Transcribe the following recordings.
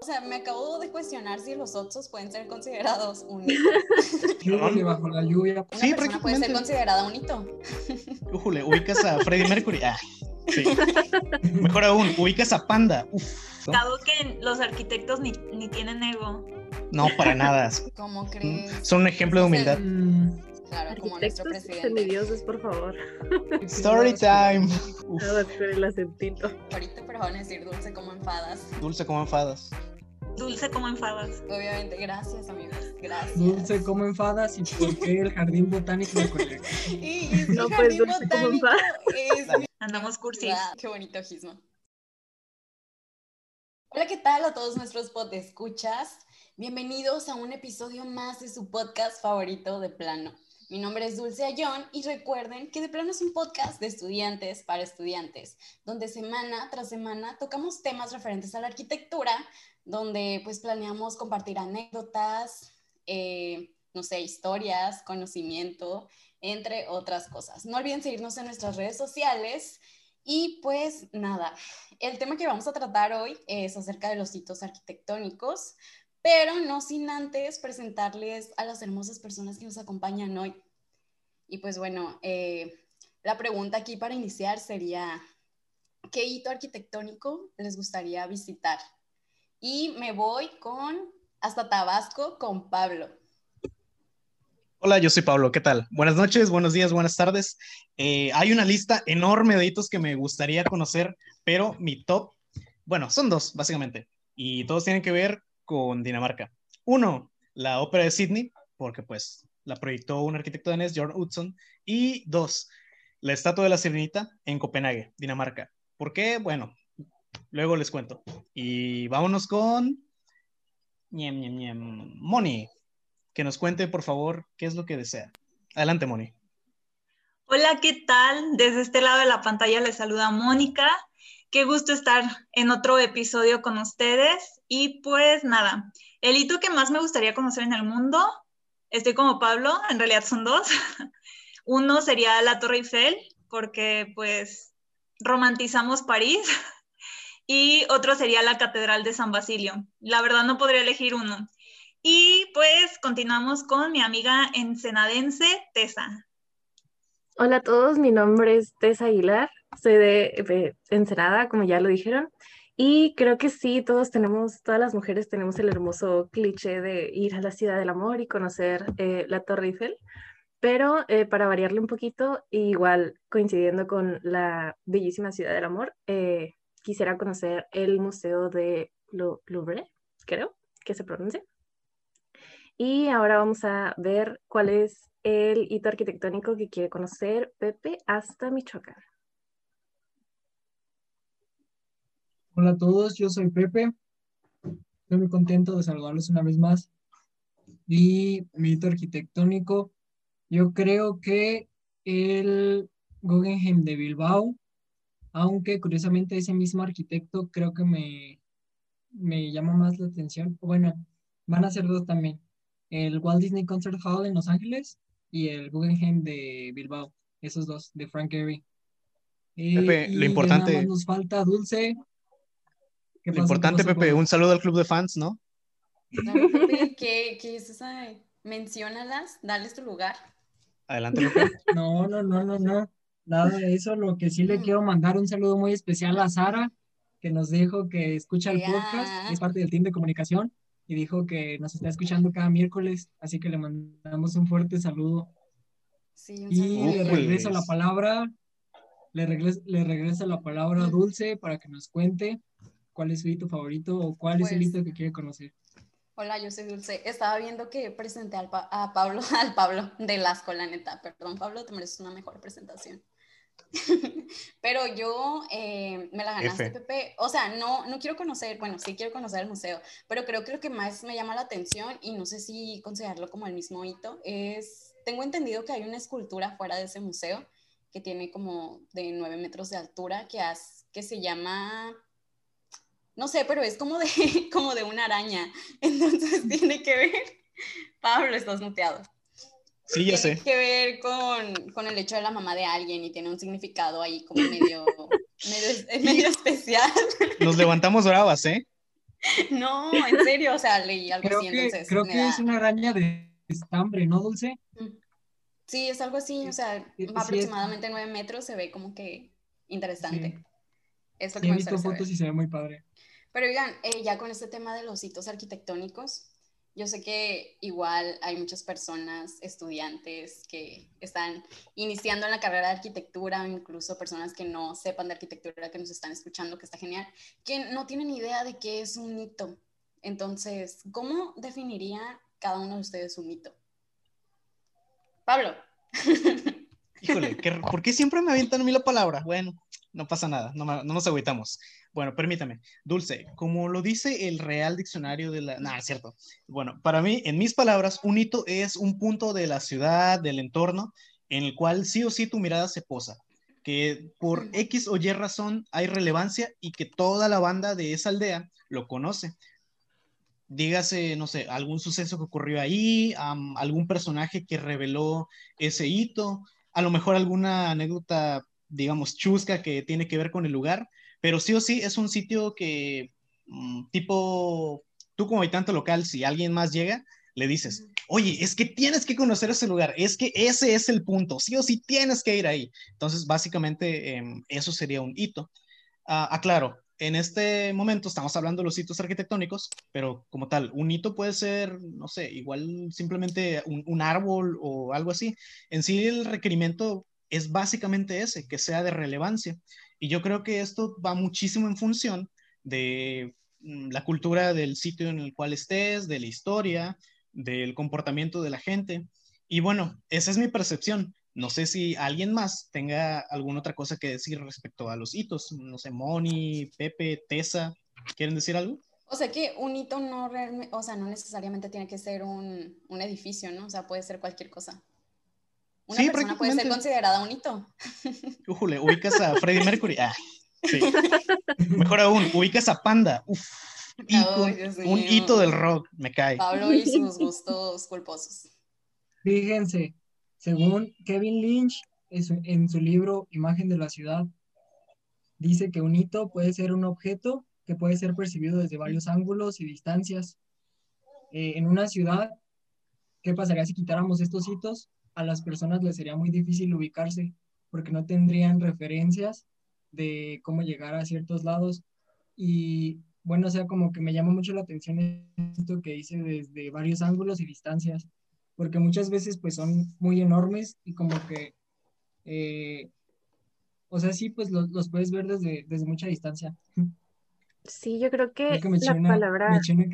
O sea, me acabo de cuestionar si los otsos pueden ser considerados un hito. Bajo la lluvia. Una Sí, persona puede ser considerada un hito. Újule, ubicas a Freddie Mercury. Ah, sí. Mejor aún, ubicas a Panda. Uf. Dado que los arquitectos ni, ni tienen ego. no, para nada. ¿Cómo crees? Son un ejemplo de humildad. Claro, como nuestro Arquitectos presidente. semidioses, por favor. Story time. Uf, Nada, con el acentito. Ahorita pero van a decir dulce como enfadas. Dulce como enfadas. Dulce como enfadas. Obviamente, gracias amigos, gracias. Dulce, ¿cómo enfadas y por qué el jardín botánico de? Y es No, pues, dulce como botánico, es mi Andamos cursis. Qué bonito gismo. Hola, ¿qué tal a todos nuestros escuchas? Bienvenidos a un episodio más de su podcast favorito de plano. Mi nombre es Dulce Ayón y recuerden que De Plano es un podcast de estudiantes para estudiantes, donde semana tras semana tocamos temas referentes a la arquitectura, donde pues planeamos compartir anécdotas, eh, no sé, historias, conocimiento, entre otras cosas. No olviden seguirnos en nuestras redes sociales y pues nada, el tema que vamos a tratar hoy es acerca de los hitos arquitectónicos, pero no sin antes presentarles a las hermosas personas que nos acompañan hoy. Y pues bueno, eh, la pregunta aquí para iniciar sería, ¿qué hito arquitectónico les gustaría visitar? Y me voy con hasta Tabasco con Pablo. Hola, yo soy Pablo, ¿qué tal? Buenas noches, buenos días, buenas tardes. Eh, hay una lista enorme de hitos que me gustaría conocer, pero mi top, bueno, son dos, básicamente, y todos tienen que ver con Dinamarca. Uno, la ópera de Sydney, porque pues la proyectó un arquitecto danés, Jorn Utzon, y dos, la estatua de la Sirenita en Copenhague, Dinamarca. ¿Por qué? Bueno, luego les cuento. Y vámonos con... Ñem, ñem, ñem. Moni, que nos cuente, por favor, qué es lo que desea. Adelante, Moni. Hola, ¿qué tal? Desde este lado de la pantalla les saluda Mónica. Qué gusto estar en otro episodio con ustedes. Y pues nada, el hito que más me gustaría conocer en el mundo, estoy como Pablo, en realidad son dos. Uno sería la Torre Eiffel, porque pues romantizamos París. Y otro sería la Catedral de San Basilio. La verdad no podría elegir uno. Y pues continuamos con mi amiga ensenadense, Tessa. Hola a todos, mi nombre es Tessa Aguilar, soy de, de Ensenada, como ya lo dijeron, y creo que sí, todos tenemos, todas las mujeres tenemos el hermoso cliché de ir a la ciudad del amor y conocer eh, la Torre Eiffel, pero eh, para variarle un poquito, igual coincidiendo con la bellísima ciudad del amor, eh, quisiera conocer el Museo de Louvre, creo que se pronuncia. Y ahora vamos a ver cuál es el hito arquitectónico que quiere conocer Pepe hasta Michoacán. Hola a todos, yo soy Pepe. Estoy muy contento de saludarlos una vez más. Y mi hito arquitectónico, yo creo que el Guggenheim de Bilbao, aunque curiosamente ese mismo arquitecto creo que me, me llama más la atención. Bueno, van a ser dos también. El Walt Disney Concert Hall en Los Ángeles y el Guggenheim de Bilbao. Esos dos, de Frank Gehry. Eh, Pepe, lo nada importante- más nos falta Dulce. ¿Qué Lo importante, Pepe, un saludo al club de fans, ¿no? Dale, Pepe, ¿Qué, qué es esa? Menciónalas, dales tu lugar. Adelante, Pepe. No, no, no, no, no. Nada de eso. Lo que sí le Mm. quiero mandar un saludo muy especial a Sara, que nos dijo que escucha el podcast, es parte del team de comunicación, y dijo que nos está escuchando cada miércoles, así que le mandamos un fuerte saludo. Sí, un Y saludo. le Ujule. regreso la palabra, le regreso, le regreso la palabra a Dulce para que nos cuente cuál es su hito favorito o cuál es el Pues- hito que quiere conocer. Hola, yo soy Dulce. Estaba viendo que presenté al Pa- a Pablo, al Pablo de Lasco, la neta. Perdón, Pablo, te mereces una mejor presentación. Pero yo eh, me la ganaste, F. Pepe. O sea, no, no quiero conocer, bueno, sí quiero conocer el museo, pero creo que lo que más me llama la atención, y no sé si considerarlo como el mismo hito, es, tengo entendido que hay una escultura fuera de ese museo que tiene como de 9 metros de altura, que, has- que se llama, no sé, pero es como de, como de una araña. Entonces tiene que ver, Pablo, estás muteado. Sí, ya tiene sé. que ver con, con el hecho de la mamá de alguien y tiene un significado ahí como medio, medio, medio especial. Nos levantamos bravas, ¿eh? No, en serio, o sea, leí algo Creo así, que, entonces. creo que da- es una araña de estambre, ¿no, Dulce? Sí, es algo así, o sea, Sí, sí, es- aproximadamente nueve metros, se ve como que interesante. Sí. Es lo Sí, que he me visto saber. fotos y se ve muy padre. Pero oigan, eh, ya con este tema de los hitos arquitectónicos, yo sé que igual hay muchas personas, estudiantes que están iniciando en la carrera de arquitectura, incluso personas que no sepan de arquitectura, que nos están escuchando, que está genial, que no tienen idea de qué es un hito. Entonces, ¿cómo definiría cada uno de ustedes un hito? Pablo. Híjole, ¿qué- ¿por qué siempre me avientan a mí la palabra? Bueno, no pasa nada, no, nos agüitamos. Bueno, permítame. Dulce, como lo dice el Real Diccionario de la... No, es cierto. Bueno, para mí, en mis palabras, un hito es un punto de la ciudad, del entorno, en el cual sí o sí tu mirada se posa. Que por Mm. X o Y razón hay relevancia y que toda la banda de esa aldea lo conoce. Dígase, no sé, algún suceso que ocurrió ahí, algún personaje que reveló ese hito, a lo mejor alguna anécdota, digamos, chusca que tiene que ver con el lugar, pero sí o sí es un sitio que, mm, tipo, tú como habitante local, si alguien más llega, le dices, oye, es que tienes que conocer ese lugar, es que ese es el punto, sí o sí tienes que ir ahí. Entonces, básicamente, em, eso sería un hito. Ah, aclaro, en este momento estamos hablando de los hitos arquitectónicos, pero como tal, un hito puede ser, no sé, igual simplemente un, un árbol o algo así. En sí, el requerimiento es básicamente ese, que sea de relevancia. Y yo creo que esto va muchísimo en función de mm, la cultura del sitio en el cual estés, de la historia, del comportamiento de la gente. Y bueno, esa es mi percepción. No sé si alguien más tenga alguna otra cosa que decir respecto a los hitos. No sé, Moni, Pepe, Tessa, ¿quieren decir algo? O sea que un hito no o sea, no necesariamente tiene que ser un, un edificio, ¿no? O sea, puede ser cualquier cosa. Una Sí, persona puede ser considerada un hito. Újule, ubicas a Freddie Mercury. Ah, sí. Mejor aún, ubicas a Panda. Uf, un mío. hito del rock, me cae. Pablo y sus gustos culposos. Fíjense, según Kevin Lynch, en su, en su libro Imagen de la ciudad, dice que un hito puede ser un objeto que puede ser percibido desde varios ángulos y distancias. Eh, en una ciudad, ¿qué pasaría si quitáramos estos hitos? A las personas les sería muy difícil ubicarse porque no tendrían referencias de cómo llegar a ciertos lados. Y bueno, o sea, como que me llama mucho la atención esto que dice desde varios ángulos y distancias porque muchas veces pues son muy enormes y como que, eh, o sea, sí, pues los, los puedes ver desde, desde mucha distancia. Sí, yo creo que que me la suena, palabra, me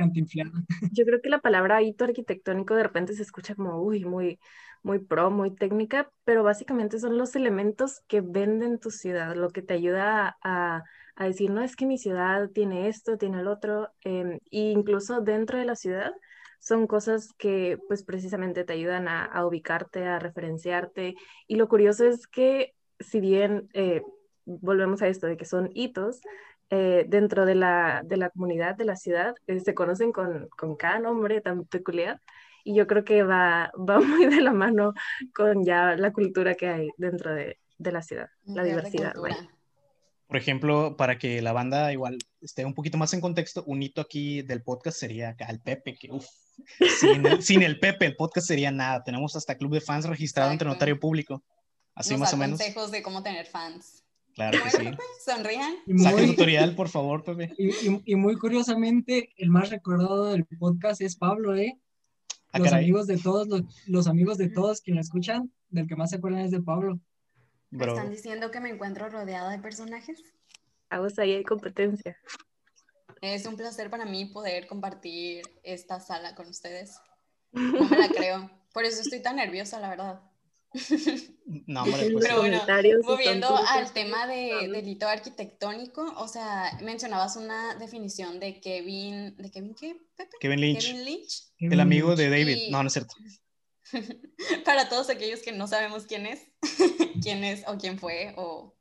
yo creo que la palabra hito arquitectónico de repente se escucha como, uy, muy, muy pro, muy técnica, pero básicamente son los elementos que venden tu ciudad, lo que te ayuda a, a decir, no, es que mi ciudad tiene esto, tiene el otro, em, e incluso dentro de la ciudad son cosas que pues precisamente te ayudan a, a ubicarte, a referenciarte, y lo curioso es que si bien eh, volvemos a esto de que son hitos, eh, dentro de la, de la comunidad, de la ciudad, eh, se conocen con, con cada nombre tan peculiar y yo creo que va, va muy de la mano con ya la cultura que hay dentro de, de la ciudad, la de diversidad. Por ejemplo, para que la banda igual esté un poquito más en contexto, un hito aquí del podcast sería acá el Pepe, que uf, sin el, sin el Pepe el podcast sería nada. Tenemos hasta club de fans registrado ante Exacto. notario público. Así Nos más da o menos. consejos de cómo tener fans. Claro ¿Cómo que sí. Pepe? Sonrían. Saca el tutorial, por favor, Pepe. y, y- y muy curiosamente, el más recordado del podcast es Pablo, ¿eh? Ah, Los caray. amigos de todos, los, los amigos de todos quienes escuchan, del que más se acuerdan es de Pablo. ¿Me Bro. están diciendo que me encuentro rodeada de personajes? A vos ahí hay competencia. Es un placer para mí poder compartir esta sala con ustedes. No me la creo. Por eso estoy tan nerviosa, la verdad. No, hombre, pues. Pero bueno, Moviendo al tema de delito arquitectónico, o sea, mencionabas una definición de Kevin, ¿de Kevin qué, Pepe? Kevin Lynch, Kevin Lynch. el amigo de Y- David. No, no es cierto. Para todos aquellos que no sabemos quién es, quién es o quién fue o...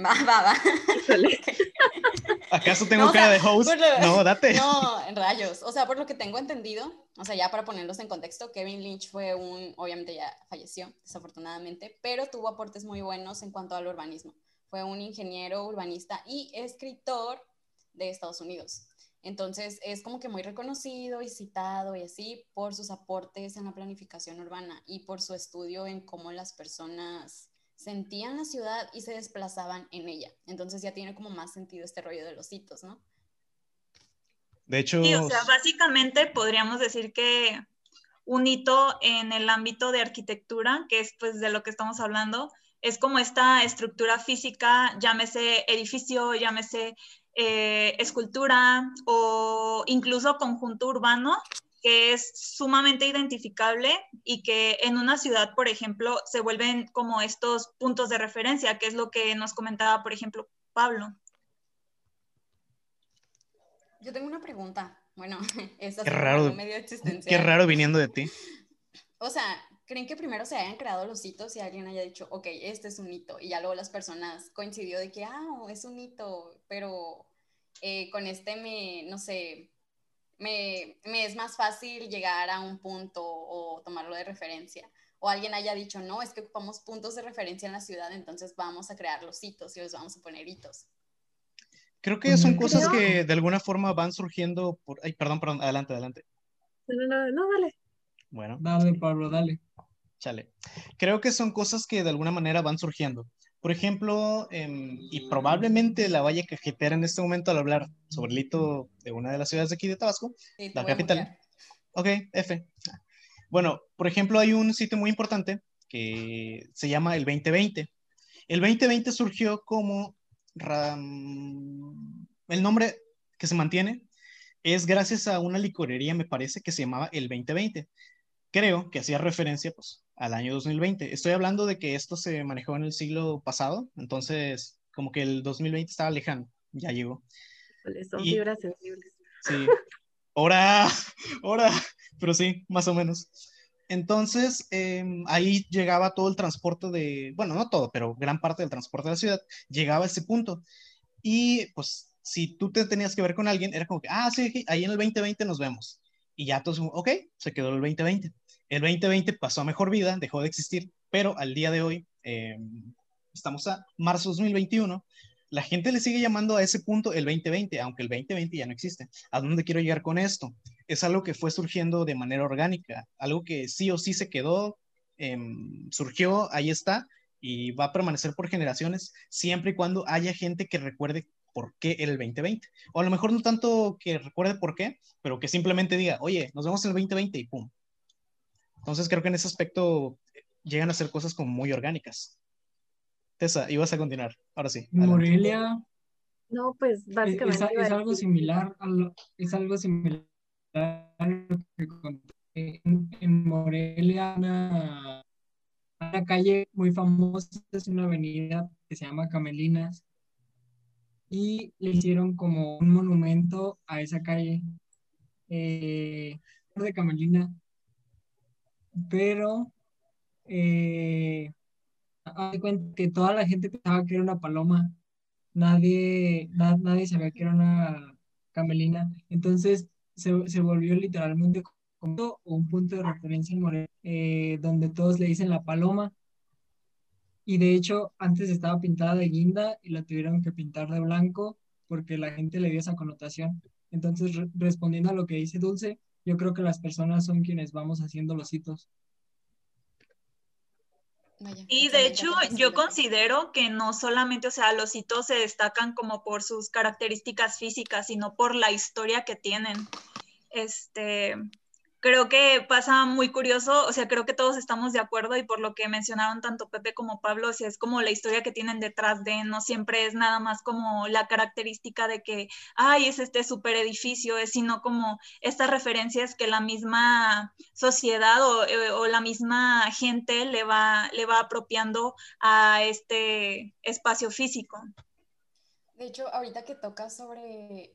Va, va, va. ¿Acaso tengo No, o cara sea, de host? lo- No, date. No, en rayos. O sea, por lo que tengo entendido, o sea, ya para ponerlos en contexto, Kevin Lynch fue un, obviamente ya falleció, desafortunadamente, pero tuvo aportes muy buenos en cuanto al urbanismo. fue un ingeniero urbanista y escritor de Estados Unidos. Entonces es como que muy reconocido y citado y así por sus aportes en la planificación urbana y por su estudio en cómo las personas sentían la ciudad y se desplazaban en ella. Entonces ya tiene como más sentido este rollo de los hitos, ¿no? De hecho... Sí, o sea, básicamente podríamos decir que un hito en el ámbito de arquitectura, que es pues de lo que estamos hablando, es como esta estructura física, llámese edificio, llámese eh, escultura o incluso conjunto urbano, que es sumamente identificable y que en una ciudad, por ejemplo, se vuelven como estos puntos de referencia, que es lo que nos comentaba, por ejemplo, Pablo. Yo tengo una pregunta. Bueno, es qué raro, medio existencial. Qué raro viniendo de ti. O sea, ¿creen que primero se hayan creado los hitos y alguien haya dicho, ok, este es un hito? Y ya luego las personas coincidió de que, ah, es un hito, pero eh, con este me, no sé, me, me, es más fácil llegar a un punto o tomarlo de referencia. O alguien haya dicho, no, es que ocupamos puntos de referencia en la ciudad, entonces vamos a crear los hitos y los vamos a poner hitos. Creo que son cosas que de alguna forma van surgiendo por... Ay, perdón, perdón, adelante, adelante. No, no, no, dale. Bueno. Dale, Pablo, dale. Chale. Creo que son cosas que de alguna manera van surgiendo. Por ejemplo, em, y probablemente la vaya a cajetear en este momento al hablar sobre el hito de una de las ciudades de aquí de Tabasco, la capital. Ok, F. Bueno, por ejemplo, hay un sitio muy importante que se llama el 2020. El 2020 surgió como el nombre que se mantiene es gracias a una licorería, me parece, que se llamaba el 2020. Creo que hacía referencia pues, al año 2020. Estoy hablando de que esto se manejó en el siglo pasado, entonces como que el 2020 estaba lejano, ya llegó. Son fibras sensibles. Sí. Ahora, ahora, pero sí, más o menos. Entonces, em, ahí llegaba todo el transporte de, bueno, no todo, pero gran parte del transporte de la ciudad llegaba a ese punto. Y pues, si tú te tenías que ver con alguien, era como que, ah, sí, ahí en el 2020 nos vemos. Y ya todos, ok, se quedó el 2020. El 2020 pasó a mejor vida, dejó de existir, pero al día de hoy, em, estamos a marzo 2021, la gente le sigue llamando a ese punto el 2020, aunque el 2020 ya no existe. ¿A dónde quiero llegar con esto? Es algo que fue surgiendo de manera orgánica, algo que sí o sí se quedó, em, surgió, ahí está, y va a permanecer por generaciones, siempre y cuando haya gente que recuerde por qué el 2020. O a lo mejor no tanto que recuerde por qué, pero que simplemente diga, oye, nos vemos en el 2020 y pum. Entonces creo que en ese aspecto llegan a ser cosas como muy orgánicas. Tessa, ibas a continuar, ahora sí. Morelia. No, pues básicamente. Es, algo similar, es algo similar en, Morelia, una, una, calle muy famosa, es una avenida que se llama Camelinas, y le hicieron como un monumento a esa calle eh, de Camelina, pero eh, cuenta que toda la gente pensaba que era una paloma, nadie, nadie sabía que era una camelina, entonces se, se volvió literalmente como un punto de referencia en Morelia, eh, donde todos le dicen la paloma, y de hecho antes estaba pintada de guinda y la tuvieron que pintar de blanco porque la gente le dio esa connotación. Entonces, respondiendo a lo que dice Dulce, yo creo que las personas son quienes vamos haciendo los hitos. Y de hecho, yo considero que no solamente, o sea, los hitos se destacan como por sus características físicas, sino por la historia que tienen. Este, creo que pasa muy curioso, o sea, creo que todos estamos de acuerdo y por lo que mencionaron tanto Pepe como Pablo, o es como la historia que tienen detrás de, no siempre es nada más como la característica de que, ay, es este super edificio, es sino como estas referencias que la misma sociedad o, eh, o, la misma gente le va, le va apropiando a este espacio físico. De hecho, ahorita que toca sobre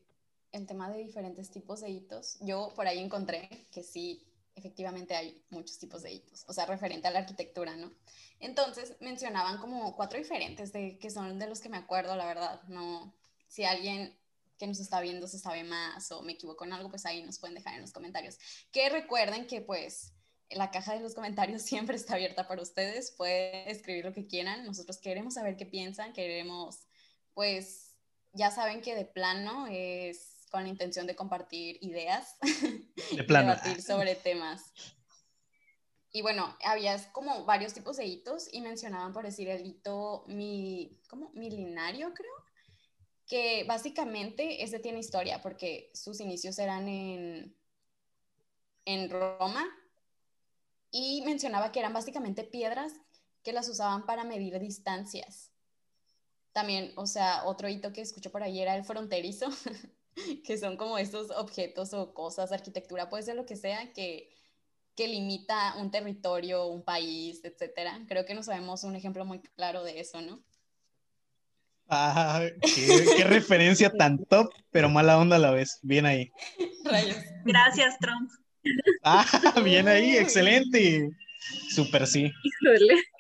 el tema de diferentes tipos de hitos, yo por ahí encontré que sí, efectivamente hay muchos tipos de hitos, o sea, referente a la arquitectura, ¿no? Entonces mencionaban como cuatro diferentes de que son de los que me acuerdo, la verdad, no, si alguien que nos está viendo se sabe más o me equivoco en algo, pues ahí nos pueden dejar en los comentarios. Que recuerden que pues la caja de los comentarios siempre está abierta para ustedes. Pueden escribir lo que quieran. Nosotros queremos saber qué piensan, queremos, pues, ya saben que de plano es con la intención de compartir ideas, De plano. debatir sobre temas. Y bueno, había como varios tipos de hitos y mencionaban, por decir, el hito mi, ¿cómo? milenario, creo, que básicamente ese tiene historia porque sus inicios eran en, en Roma y mencionaba que eran básicamente piedras que las usaban para medir distancias. También, o sea, otro hito que escucho por ahí era el fronterizo, que son como estos objetos o cosas, arquitectura, puede ser lo que sea, que, que limita un territorio, un país, etcétera. Creo que nos sabemos un ejemplo muy claro de eso, ¿no? Ah, qué, qué referencia tan top, pero mala onda a la vez. Bien ahí. Rayos. Gracias, Trump. Ah, bien ahí, excelente. Súper sí.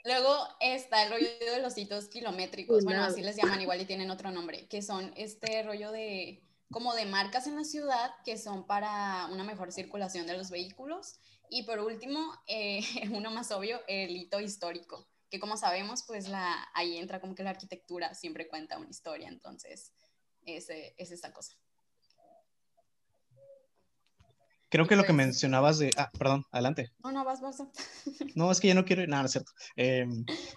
Luego está el rollo de los hitos kilométricos, bueno, así les llaman igual y tienen otro nombre, que son este rollo de como de marcas en la ciudad que son para una mejor circulación de los vehículos. Y por último, eh, uno más obvio, el hito histórico, que como sabemos, pues la, ahí entra como que la arquitectura siempre cuenta una historia, entonces ese, es esa cosa. Creo que lo que mencionabas de. Ah, perdón, adelante. No, no, vas, vas. No, es que ya no quiero. Nada, no es cierto. Eh,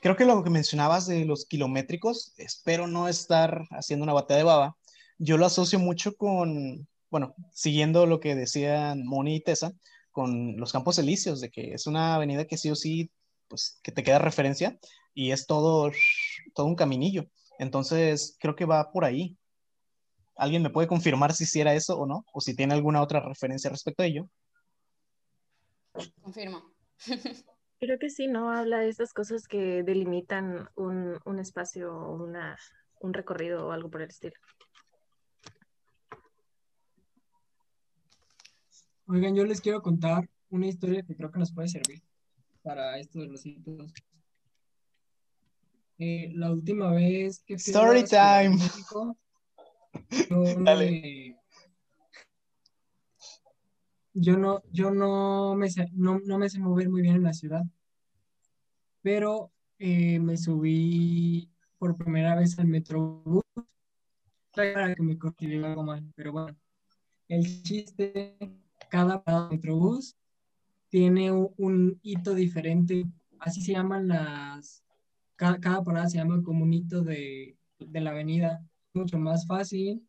creo que lo que mencionabas de los kilométricos, espero no estar haciendo una batalla de baba. Yo lo asocio mucho con, bueno, siguiendo lo que decían Moni y Tessa, con los Campos Elíseos, de que es una avenida que sí o sí, pues, que te queda referencia y es todo, todo un caminillo. Entonces, creo que va por ahí. ¿Alguien me puede confirmar si sí era eso o no? O si tiene alguna otra referencia respecto a ello. Confirmo. Creo que sí, ¿no? Habla de estas cosas que delimitan un, un espacio o una, un recorrido o algo por el estilo. Oigan, yo les quiero contar una historia que creo que nos puede servir para esto de los hitos. Eh, la última vez que fui Story time. México, yo, Dale. me- yo no, yo no me sé, no, no me sé mover muy bien en la ciudad, pero eh, me subí por primera vez al Metrobús para que me algo mal, pero bueno, el chiste, cada parada de Metrobús tiene un, hito diferente, así se llaman las, cada, cada parada se llama como un hito de, de la avenida, mucho más fácil.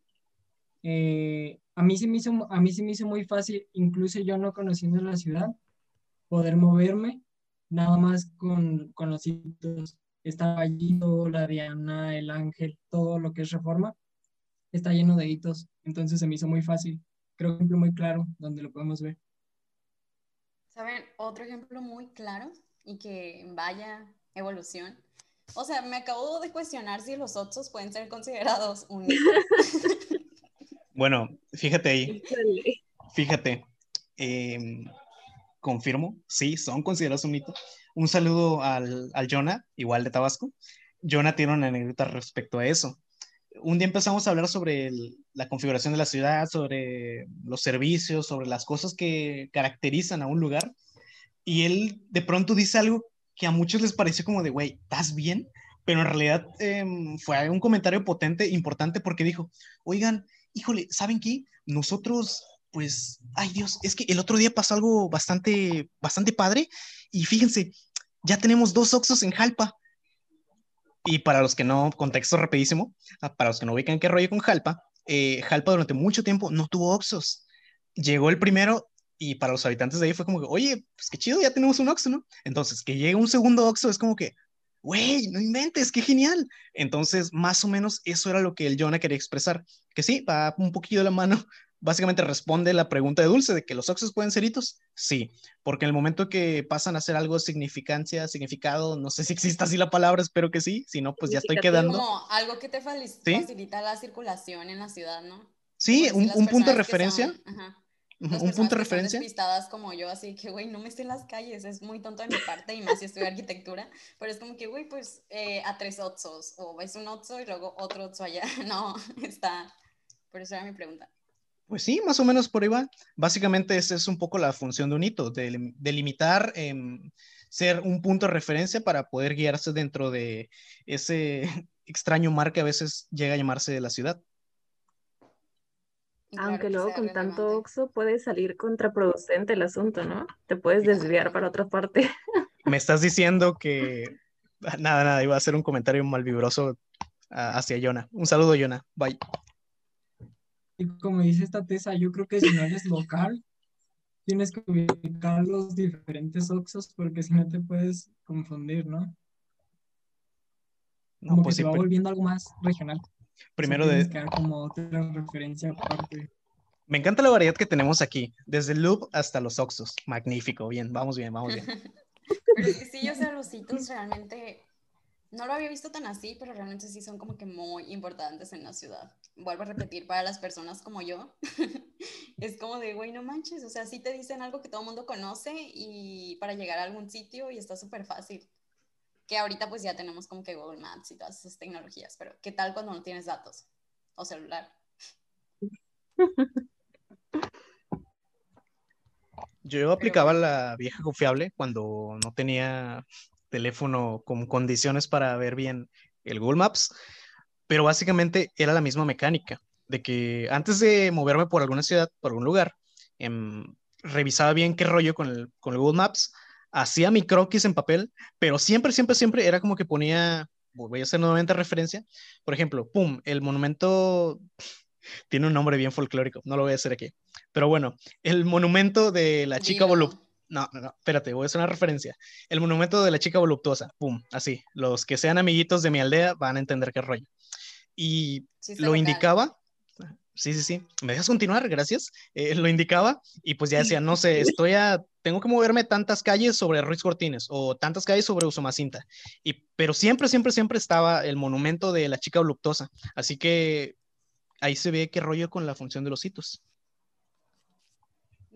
Eh, a mí se me hizo, a mí se me hizo muy fácil, incluso yo no conociendo la ciudad, poder moverme, nada más con, con los hitos. Está allí la Diana, el Ángel, todo lo que es Reforma, está lleno de hitos, entonces se me hizo muy fácil. Creo que un ejemplo muy claro donde lo podemos ver. ¿Saben? Otro ejemplo muy claro y que vaya evolución. O sea, me acabo de cuestionar si los Otsos pueden ser considerados un hito. Bueno, fíjate ahí. Fíjate, em, confirmo, sí, son considerados un mito. Un saludo al, al Jonah, igual de Tabasco. Jonah tiene una anécdota respecto a eso. Un día empezamos a hablar sobre la configuración de la ciudad, sobre los servicios, sobre las cosas que caracterizan a un lugar. Y él de pronto dice algo que a muchos les pareció como de, güey, ¿estás bien? Pero en realidad em, fue un comentario potente, importante, porque dijo, oigan, híjole, ¿saben qué? Nosotros pues, ay Dios, es que el otro día pasó algo bastante, bastante padre y fíjense, ya tenemos dos Oxos en Jalpa. Y para los que no, contexto rapidísimo, ah, para los que no ubican qué rollo con Jalpa, eh, Jalpa durante mucho tiempo no tuvo Oxos. Llegó el primero y para los habitantes de ahí fue como que, oye, pues qué chido, ya tenemos un Oxxo, ¿no? Entonces, que llegue un segundo Oxxo es como que, güey, no inventes, qué genial. Entonces, más o menos eso era lo que el Jonah quería expresar, que sí, va un poquillo de la mano. Básicamente responde la pregunta de Dulce de que los Oxxos pueden ser hitos. Sí, porque en el momento que pasan a ser algo significancia, significado, no sé si existe así la palabra, espero que sí, si no, pues ya estoy quedando. Como algo que te fali- ¿Sí? facilita la circulación en la ciudad, ¿no? Sí, un, un punto de referencia. son- ajá, Un punto de referencia. despistadas como yo, así que, güey, no me sé las calles, es muy tonto de mi parte, y más si estudio arquitectura, pero es como que, güey, pues eh, a tres Otsos, o ves un Otso y luego otro Otso allá, no, está, por eso era mi pregunta. Pues sí, más o menos por ahí va. Básicamente esa es un poco la función de un hito, de delimitar, em, ser un punto de referencia para poder guiarse dentro de ese extraño mar que a veces llega a llamarse la ciudad. Aunque luego con tanto oxo puede salir contraproducente el asunto, ¿no? Te puedes desviar para otra parte. Me estás diciendo que... Nada, nada, iba a hacer un comentario malvibroso ah, hacia Yona. Un saludo, Yona. Bye. Y como dice esta tesa, yo creo que si no eres local, tienes que ubicar los diferentes oxos porque si no te puedes confundir, ¿no? Como pues que se va volviendo algo más regional. Primero de... como otra referencia aparte. Me encanta la variedad que tenemos aquí, desde el loop hasta los oxos. Magnífico, bien, vamos bien, vamos bien. sí, yo sé, los hitos realmente no lo había visto tan así, pero realmente sí son como que muy importantes en la ciudad. Vuelvo a repetir, para las personas como yo, es como de, güey, no manches, o sea, sí te dicen algo que todo el mundo conoce y para llegar a algún sitio y está súper fácil que ahorita pues ya tenemos como que Google Maps y todas esas tecnologías, pero ¿qué tal cuando no tienes datos o celular? Yo aplicaba la vieja confiable cuando no tenía teléfono con condiciones para ver bien el Google Maps, pero básicamente era la misma mecánica, de que antes de moverme por alguna ciudad, por algún lugar, em, revisaba bien qué rollo con el, con el Google Maps hacía mi croquis en papel, pero siempre, siempre, siempre era como que ponía, voy a hacer nuevamente referencia, por ejemplo, pum, el monumento tiene un nombre bien folclórico, no lo voy a hacer aquí, pero bueno, el monumento de la chica voluptuosa. No, no, no, espérate, voy a hacer una referencia. El monumento de la chica voluptuosa, pum, así. Los que sean amiguitos de mi aldea van a entender qué rollo. Y lo indicaba, sí, sí, sí. ¿Me dejas continuar? Gracias. Eh, lo indicaba y pues ya decía, no sé, estoy a, tengo que moverme tantas calles sobre Ruiz Cortines o tantas calles sobre Usumacinta. Y, pero siempre, siempre, siempre estaba el monumento de la chica voluptuosa. Así que ahí se ve qué rollo con la función de los hitos.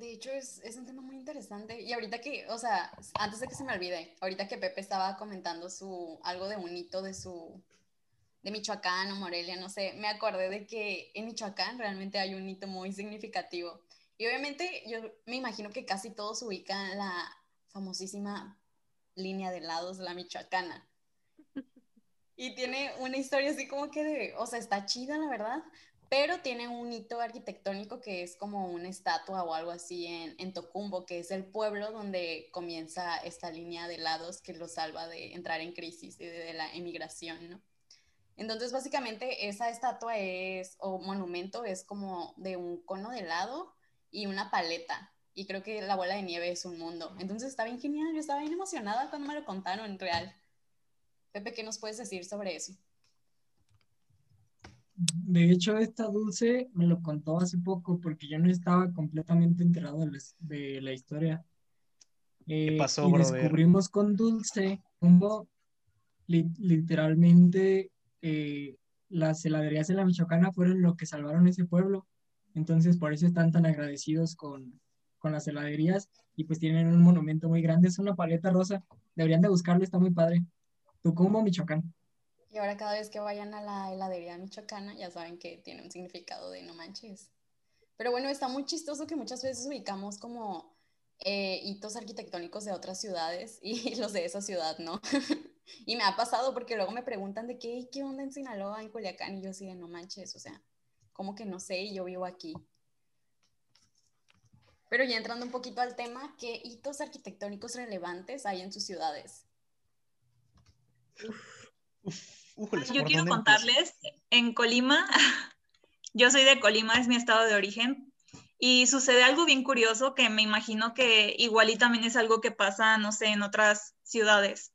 De hecho, es, es, un tema muy interesante. Y ahorita que, o sea, antes de que se me olvide, ahorita que Pepe estaba comentando su, algo de un hito de su, de Michoacán o Morelia, no sé, me acordé de que en Michoacán realmente hay un hito muy significativo. Y obviamente yo me imagino que casi todos ubican la famosísima línea de lados de la Michoacana. Y tiene una historia así como que de, o sea, está chida, la verdad, pero tiene un hito arquitectónico que es como una estatua o algo así en, en Tocumbo, que es el pueblo donde comienza esta línea de lados que lo salva de entrar en crisis y de la emigración, ¿no? Entonces, básicamente, esa estatua es, o monumento, es como de un cono de helado y una paleta. Y creo que la bola de nieve es un mundo. Entonces, está bien genial. Yo estaba bien emocionada cuando me lo contaron en real. Pepe, ¿qué nos puedes decir sobre eso? De hecho, esta dulce me lo contó hace poco porque yo no estaba completamente enterado de la historia. ¿Qué eh, pasó, y descubrimos con Dulce cómo literalmente eh, las heladerías de la Michoacana fueron lo que salvaron ese pueblo. Entonces, por eso están tan agradecidos con, con las heladerías y pues tienen un monumento muy grande. Es una paleta rosa. Deberían de buscarlo, está muy padre. Tucumbo, Michoacán. Y ahora cada vez que vayan a la heladería michoacana, ya saben que tiene un significado de no manches. Pero bueno, está muy chistoso que muchas veces ubicamos como eh, hitos arquitectónicos de otras ciudades y los de esa ciudad, ¿no? Y me ha pasado porque luego me preguntan de qué, qué onda en Sinaloa, en Culiacán, y yo así de no manches, o sea, como que no sé, y yo vivo aquí. Pero ya entrando un poquito al tema, ¿qué hitos arquitectónicos relevantes hay en sus ciudades? Yo quiero contarles, en Colima, yo soy de Colima, es mi estado de origen, y sucede algo bien curioso que me imagino que igual y también es algo que pasa, no sé, en otras ciudades.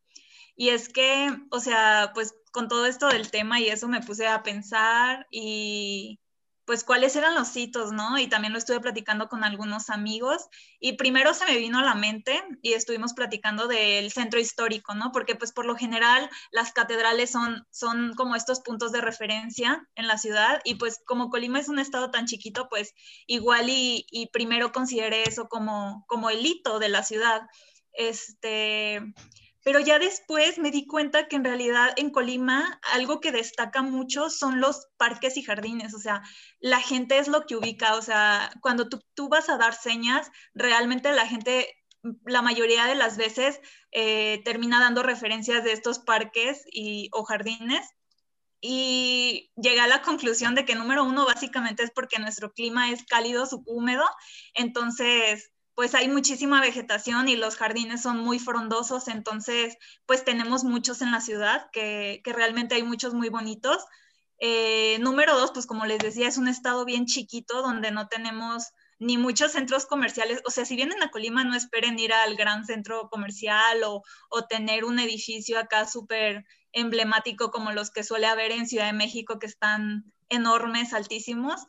Y es que, o sea, pues con todo esto del tema y eso me puse a pensar y pues cuáles eran los hitos, ¿no? Y también lo estuve platicando con algunos amigos y primero se me vino a la mente y estuvimos platicando del centro histórico, ¿no? Porque pues por lo general las catedrales son, son como estos puntos de referencia en la ciudad y pues como Colima es un estado tan chiquito, pues igual y, y primero consideré eso como, como el hito de la ciudad. Este, pero ya después me di cuenta que en realidad en Colima algo que destaca mucho son los parques y jardines, o sea, la gente es lo que ubica, o sea, cuando tú, tú vas a dar señas, realmente la gente la mayoría de las veces eh, termina dando referencias de estos parques y, o jardines. Y llegué a la conclusión de que número uno básicamente es porque nuestro clima es cálido, subhúmedo, entonces pues hay muchísima vegetación y los jardines son muy frondosos, entonces pues tenemos muchos en la ciudad, que, realmente hay muchos muy bonitos. Eh, número dos, pues como les decía, es un estado bien chiquito donde no tenemos ni muchos centros comerciales. O sea, si vienen a Colima, no esperen ir al gran centro comercial o, o tener un edificio acá súper emblemático como los que suele haber en Ciudad de México, que están enormes, altísimos.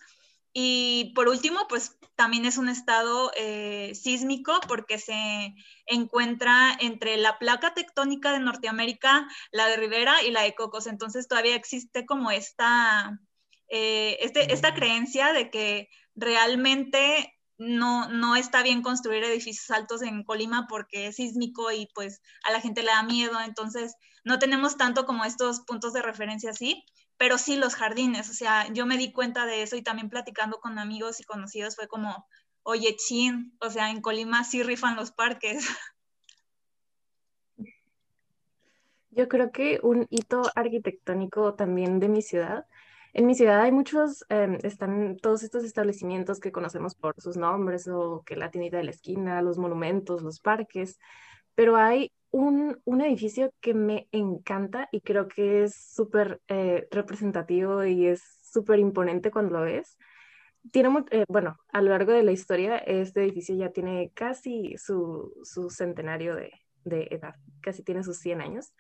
Y por último, pues también es un estado eh, sísmico porque se encuentra entre la placa tectónica de Norteamérica, la de Rivera y la de Cocos. Entonces todavía existe como esta, eh, este, esta creencia de que realmente no, no está bien construir edificios altos en Colima porque es sísmico y pues a la gente le da miedo. Entonces no tenemos tanto como estos puntos de referencia así pero sí los jardines, o sea, yo me di cuenta de eso y también platicando con amigos y conocidos fue como, oye, chin, o sea, en Colima sí rifan los parques. Yo creo que un hito arquitectónico también de mi ciudad. En mi ciudad hay muchos, em, están todos estos establecimientos que conocemos por sus nombres o que la tiendita de la esquina, los monumentos, los parques, pero hay un, un, edificio que me encanta y creo que es súper eh, representativo y es súper imponente cuando lo ves. Tiene, eh, bueno, a lo largo de la historia, este edificio ya tiene casi su, su centenario de, edad, casi tiene sus 100 años.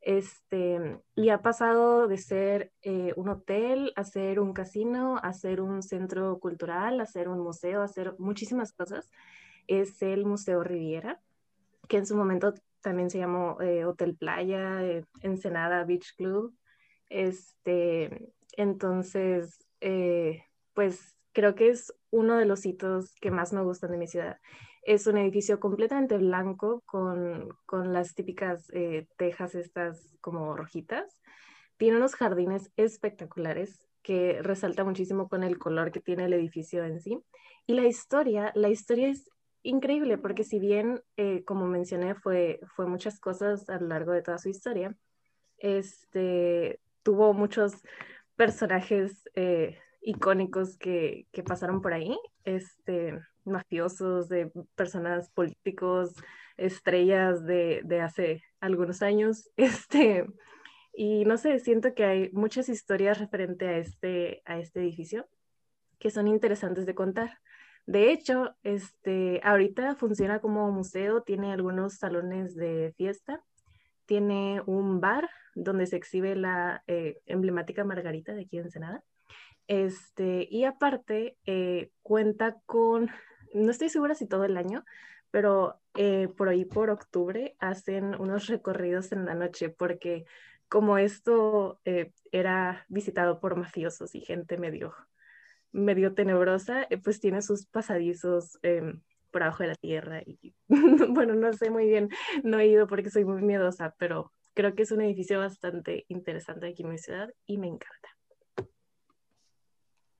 Este, y ha pasado de ser eh, un hotel a ser un casino, a ser un centro cultural, a ser un museo, a ser muchísimas cosas. Es el Museo Riviera, que en su momento también se llamó eh, Hotel Playa, eh, Ensenada Beach Club. Este, entonces, eh, pues creo que es uno de los hitos que más me gustan de mi ciudad. Es un edificio completamente blanco con, con las típicas tejas estas como rojitas. Tiene unos jardines espectaculares que resalta muchísimo con el color que tiene el edificio en sí. Y la historia, la historia es increíble porque si bien, eh, como mencioné, fue, fue muchas cosas a lo largo de toda su historia, este, tuvo muchos personajes eh, icónicos que, que, pasaron por ahí, este, mafiosos, de personas políticos, estrellas de, de hace algunos años, este, y no sé, siento que hay muchas historias referente a este, a este edificio que son interesantes de contar. De hecho, este, ahorita funciona como museo, tiene algunos salones de fiesta, tiene un bar donde se exhibe la eh, emblemática Margarita de aquí en Ensenada. Este, y aparte, eh, cuenta con, no estoy segura si todo el año, pero eh, por ahí por octubre hacen unos recorridos en la noche, porque como esto era visitado por mafiosos y gente medio medio tenebrosa, eh, pues tiene sus pasadizos em, por abajo de la tierra. Y bueno, no sé muy bien, no he ido porque soy muy miedosa, pero creo que es un edificio bastante interesante aquí en mi ciudad y me encanta.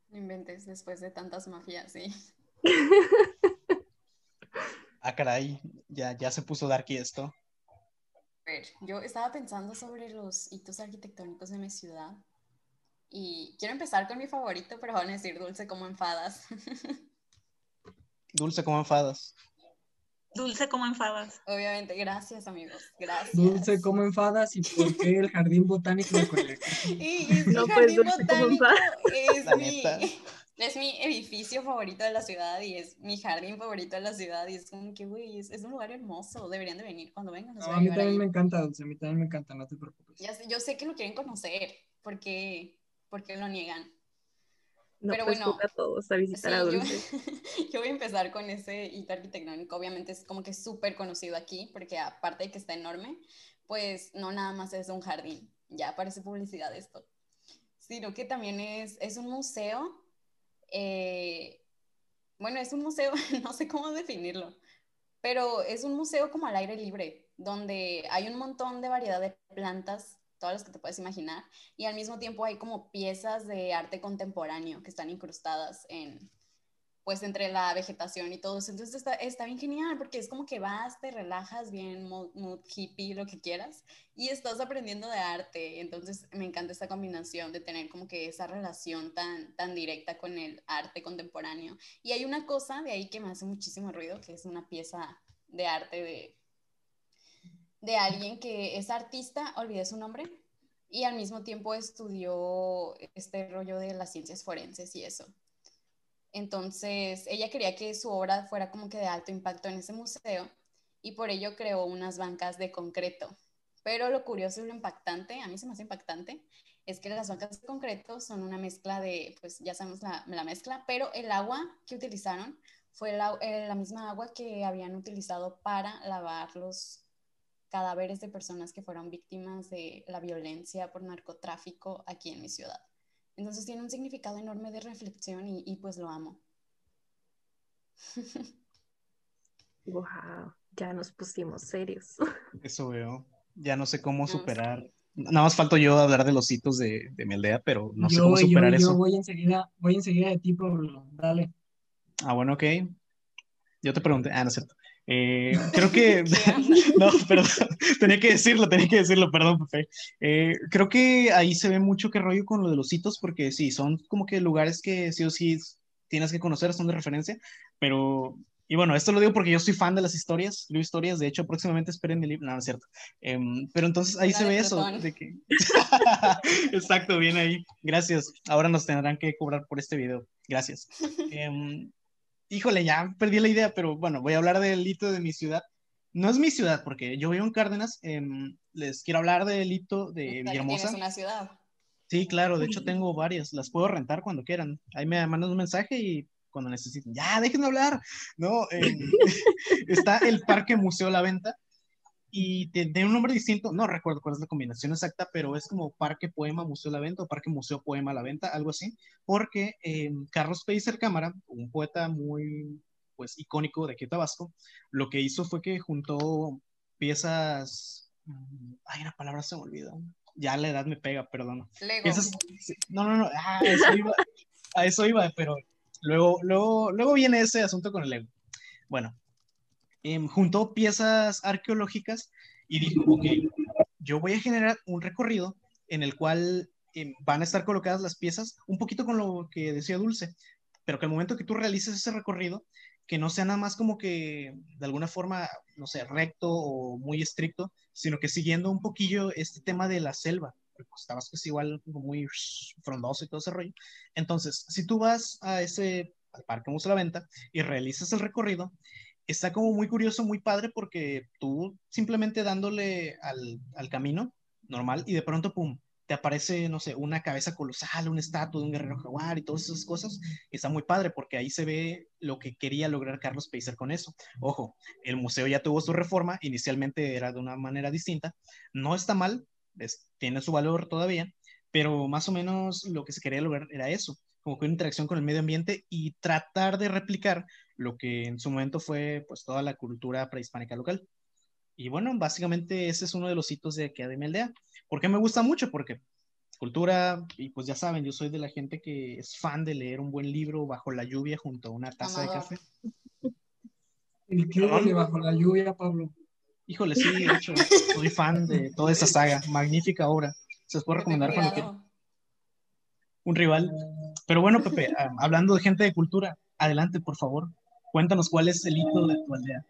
No inventes después de tantas mafias, sí. ah, caray, ya, ya se puso darky esto. A ver, yo estaba pensando sobre los hitos arquitectónicos de mi ciudad y quiero empezar con mi favorito, pero van a decir dulce como enfadas. Dulce como enfadas. Dulce como enfadas. Obviamente, gracias amigos, gracias. Dulce como enfadas y por qué el jardín botánico de Y, y no, pues, jardín botánico es mi, es mi edificio favorito de la ciudad y es mi jardín favorito de la ciudad y es como que, güey, es, un lugar hermoso, deberían de venir cuando vengan. No, a, mí también me encanta, Dulce, a mí también me encanta, no te preocupes. Ya sé, yo sé que lo quieren conocer porque ¿Por qué lo niegan? No, Pero pues bueno, a todos a visitar a Dulce. Yo, voy a empezar con ese hito arquitectónico. Obviamente es como que súper conocido aquí, porque aparte de que está enorme, pues no nada más es un jardín. Ya parece publicidad esto. Sino que también es, es un museo. Eh, bueno, es un museo, no sé cómo definirlo, pero es un museo como al aire libre. donde hay un montón de variedad de plantas, todas las que te puedes imaginar, y al mismo tiempo hay como piezas de arte contemporáneo que están incrustadas en, pues entre la vegetación y todo eso. Entonces está, está bien genial porque es como que vas, te relajas bien, mood, hippie, lo que quieras, y estás aprendiendo de arte. Entonces me encanta esta combinación de tener como que esa relación tan, tan directa con el arte contemporáneo. Y hay una cosa de ahí que me hace muchísimo ruido, que es una pieza de arte de, de alguien que es artista, olvidé su nombre, y al mismo tiempo estudió este rollo de las ciencias forenses y eso. Entonces, ella quería que su obra fuera como que de alto impacto en ese museo y por ello creó unas bancas de concreto. Pero lo curioso y lo impactante, a mí se me hace impactante, es que las bancas de concreto son una mezcla de, pues ya sabemos la, mezcla, pero el agua que utilizaron fue la, eh, la, misma agua que habían utilizado para lavar los cadáveres de personas que fueron víctimas de la violencia por narcotráfico aquí en mi ciudad. Entonces tiene un significado enorme de reflexión y, pues lo amo. Wow, ya nos pusimos serios. Eso veo. Ya no sé cómo superar. Nada más falto yo hablar de los hitos de, de mi aldea, pero no sé cómo superar eso. Yo voy enseguida, voy enseguida de ti, Pablo. Dale. Ah, bueno, ok. Yo te pregunté. Ah, no es cierto. Eh, creo que, no, perdón, tenía que decirlo, tenía que decirlo, perdón, Pepe. Eh, creo que ahí se ve mucho que rollo con lo de los hitos, porque sí, son como que lugares que sí o sí tienes que conocer, son de referencia, pero, y bueno, esto lo digo porque yo soy fan de las historias, leo historias, de hecho, próximamente esperen mi libro, no, no es cierto, em, pero entonces ahí se ve eso, de que, exacto, bien ahí, gracias, ahora nos tendrán que cobrar por este video, gracias. Híjole, ya perdí la idea, pero bueno, voy a hablar del hito de mi ciudad. No es mi ciudad, porque yo vivo en Cárdenas. Em, les quiero hablar del hito de Villahermosa. Tienes una ciudad. Sí, claro, de hecho tengo varias. Las puedo rentar cuando quieran. Ahí me mandan un mensaje y cuando necesiten. Ya, déjenme hablar. No, em, está el Parque Museo La Venta y de un nombre distinto, no recuerdo cuál es la combinación exacta, pero es como Parque Poema Museo La Venta o Parque Museo Poema La Venta, algo así, porque eh, Carlos Pellicer Cámara, un poeta muy pues icónico de aquí Tabasco, lo que hizo fue que juntó piezas, mm, ay, una palabra se me olvidó, ya la edad me pega, perdón. no, no, no, ah, eso iba, a eso iba, pero luego, luego, luego viene ese asunto con el ego. Bueno, Em, juntó piezas arqueológicas y dijo, ok, yo voy a generar un recorrido en el cual em, van a estar colocadas las piezas, un poquito con lo que decía Dulce, pero que al momento que tú realices ese recorrido, que no sea nada más como que de alguna forma, no sé, recto o muy estricto, sino que siguiendo un poquillo este tema de la selva, porque pues, pues igual muy frondoso y todo ese rollo. Entonces, si tú vas a ese, al Parque Museo la Venta y realizas el recorrido, está como muy curioso, muy padre, porque tú simplemente dándole al, al, camino normal y de pronto, pum, te aparece, no sé, una cabeza colosal, una estatua de un guerrero jaguar y todas esas cosas. está muy padre porque ahí se ve lo que quería lograr Carlos Peiser con eso. Ojo, el museo ya tuvo su reforma, inicialmente era de una manera distinta. No está mal, tiene su valor todavía, pero más o menos lo que se quería lograr era eso, como que una interacción con el medio ambiente y tratar de replicar lo que en su momento fue pues toda la cultura prehispánica local. Y bueno, básicamente ese es uno de los hitos de aquí de mi aldea. ¿Por qué me gusta mucho? Porque cultura, y pues ya saben, yo soy de la gente que es fan de leer un buen libro bajo la lluvia junto a una taza de café. El club de Bajo la Lluvia, Pablo. Híjole, sí, de hecho, soy fan de toda esa saga. Magnífica obra. Se os puede recomendar cuando quieran. Un rival. Pero bueno, Pepe, ah, hablando de gente de cultura, adelante, por favor. Cuéntanos cuál es el hito de tu aldea.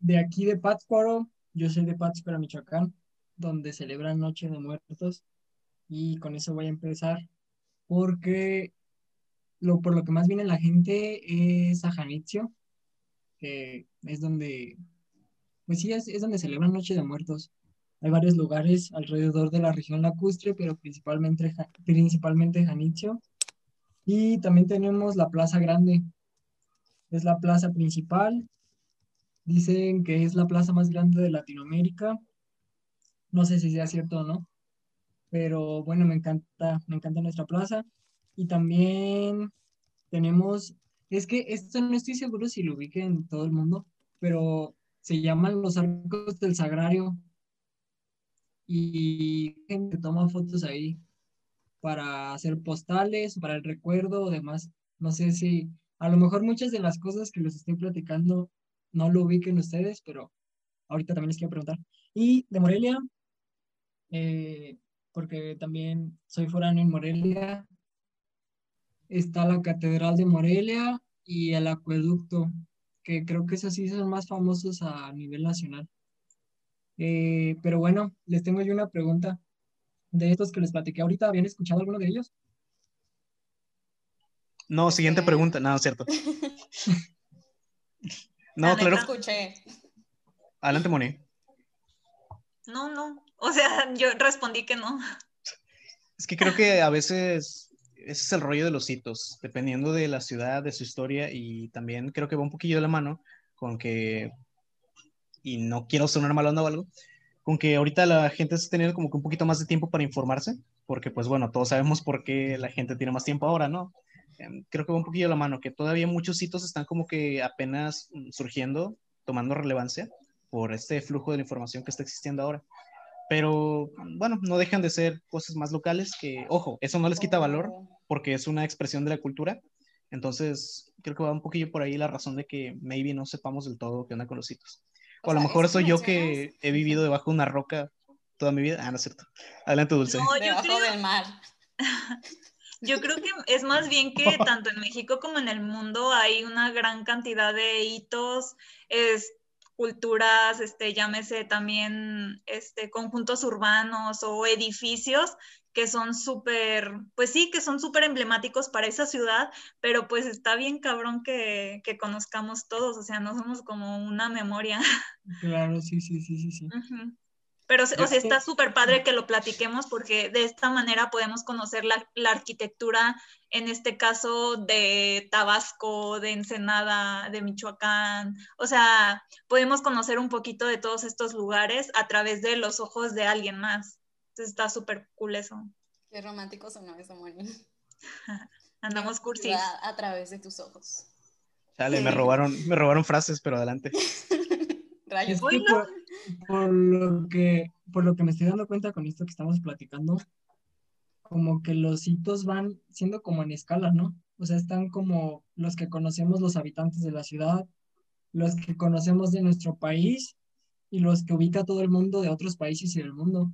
De aquí de Pátzcuaro, yo soy de Pátzcuaro, Michoacán, donde celebran Noche de Muertos. Y con eso voy a empezar, porque lo, por lo que más viene la gente es a Janitzio, que es donde, pues sí, es, es donde celebran Noche de Muertos. Hay varios lugares alrededor de la región lacustre, pero principalmente, principalmente Janitzio. Y también tenemos la Plaza Grande, es la plaza principal. Dicen que es la plaza más grande de Latinoamérica. No sé si sea cierto o no, pero bueno, me encanta, me encanta nuestra plaza. Y también tenemos, es que esto no estoy seguro si lo ubiquen en todo el mundo, pero se llaman los arcos del Sagrario y gente toma fotos ahí para hacer postales, para el recuerdo o demás. No sé si a lo mejor muchas de las cosas que les estoy platicando no lo ubiquen ustedes, pero ahorita también les quiero preguntar. Y de Morelia, eh, porque también soy foráneo en Morelia, está la Catedral de Morelia y el acueducto, que creo que esos sí son más famosos a nivel nacional. Eh, pero bueno, les tengo yo una pregunta. De estos que les platiqué ahorita, ¿habían escuchado alguno de ellos? No, siguiente pregunta. No, cierto. no, claro. escuché. Adelante, Moni. No, no. O sea, yo respondí que no. Es que creo que a veces ese es el rollo de los hitos, dependiendo de la ciudad, de su historia, y también creo que va un poquillo de la mano con que, y no quiero sonar mal o algo, con que ahorita la gente está teniendo como que un poquito más de tiempo para informarse, porque pues bueno, todos sabemos por qué la gente tiene más tiempo ahora, ¿no? Em, creo que va un poquillo de la mano, que todavía muchos hitos están como que apenas mm, surgiendo, tomando relevancia por este flujo de la información que está existiendo ahora pero bueno, no dejan de ser cosas más locales que, ojo, eso no les quita valor porque es una expresión de la cultura. Entonces, creo que va un poquillo por ahí la razón de que maybe no sepamos del todo qué onda con los hitos. O, a lo mejor soy yo que he vivido debajo de una roca toda mi vida. Ah, no es cierto. Adelante, Dulce. No, debajo del mar. Yo creo que es más bien que tanto en México como en el mundo hay una gran cantidad de hitos, es, culturas, este, llámese también este, conjuntos urbanos o edificios que son súper, pues sí, que son súper emblemáticos para esa ciudad, pero pues está bien cabrón que, que, conozcamos todos, o sea, no somos como una memoria. Claro, sí, sí, sí, sí, sí. Pero, o sea, está súper padre que lo platiquemos porque de esta manera podemos conocer la, la, arquitectura, en este caso de Tabasco, de Ensenada, de Michoacán. O sea, podemos conocer un poquito de todos estos lugares a través de los ojos de alguien más. Entonces está súper cool eso. Qué romántico sonó eso, Moni. Andamos cursis. A, través de tus ojos. Dale, me robaron, me robaron frases, pero adelante. Rayos. por, lo que, por lo que me estoy dando cuenta con esto que estamos platicando, como que los hitos van siendo como en escala, ¿no? O sea, están como los que conocemos los habitantes de la ciudad, los que conocemos de nuestro país y los que ubica todo el mundo de otros países y del mundo.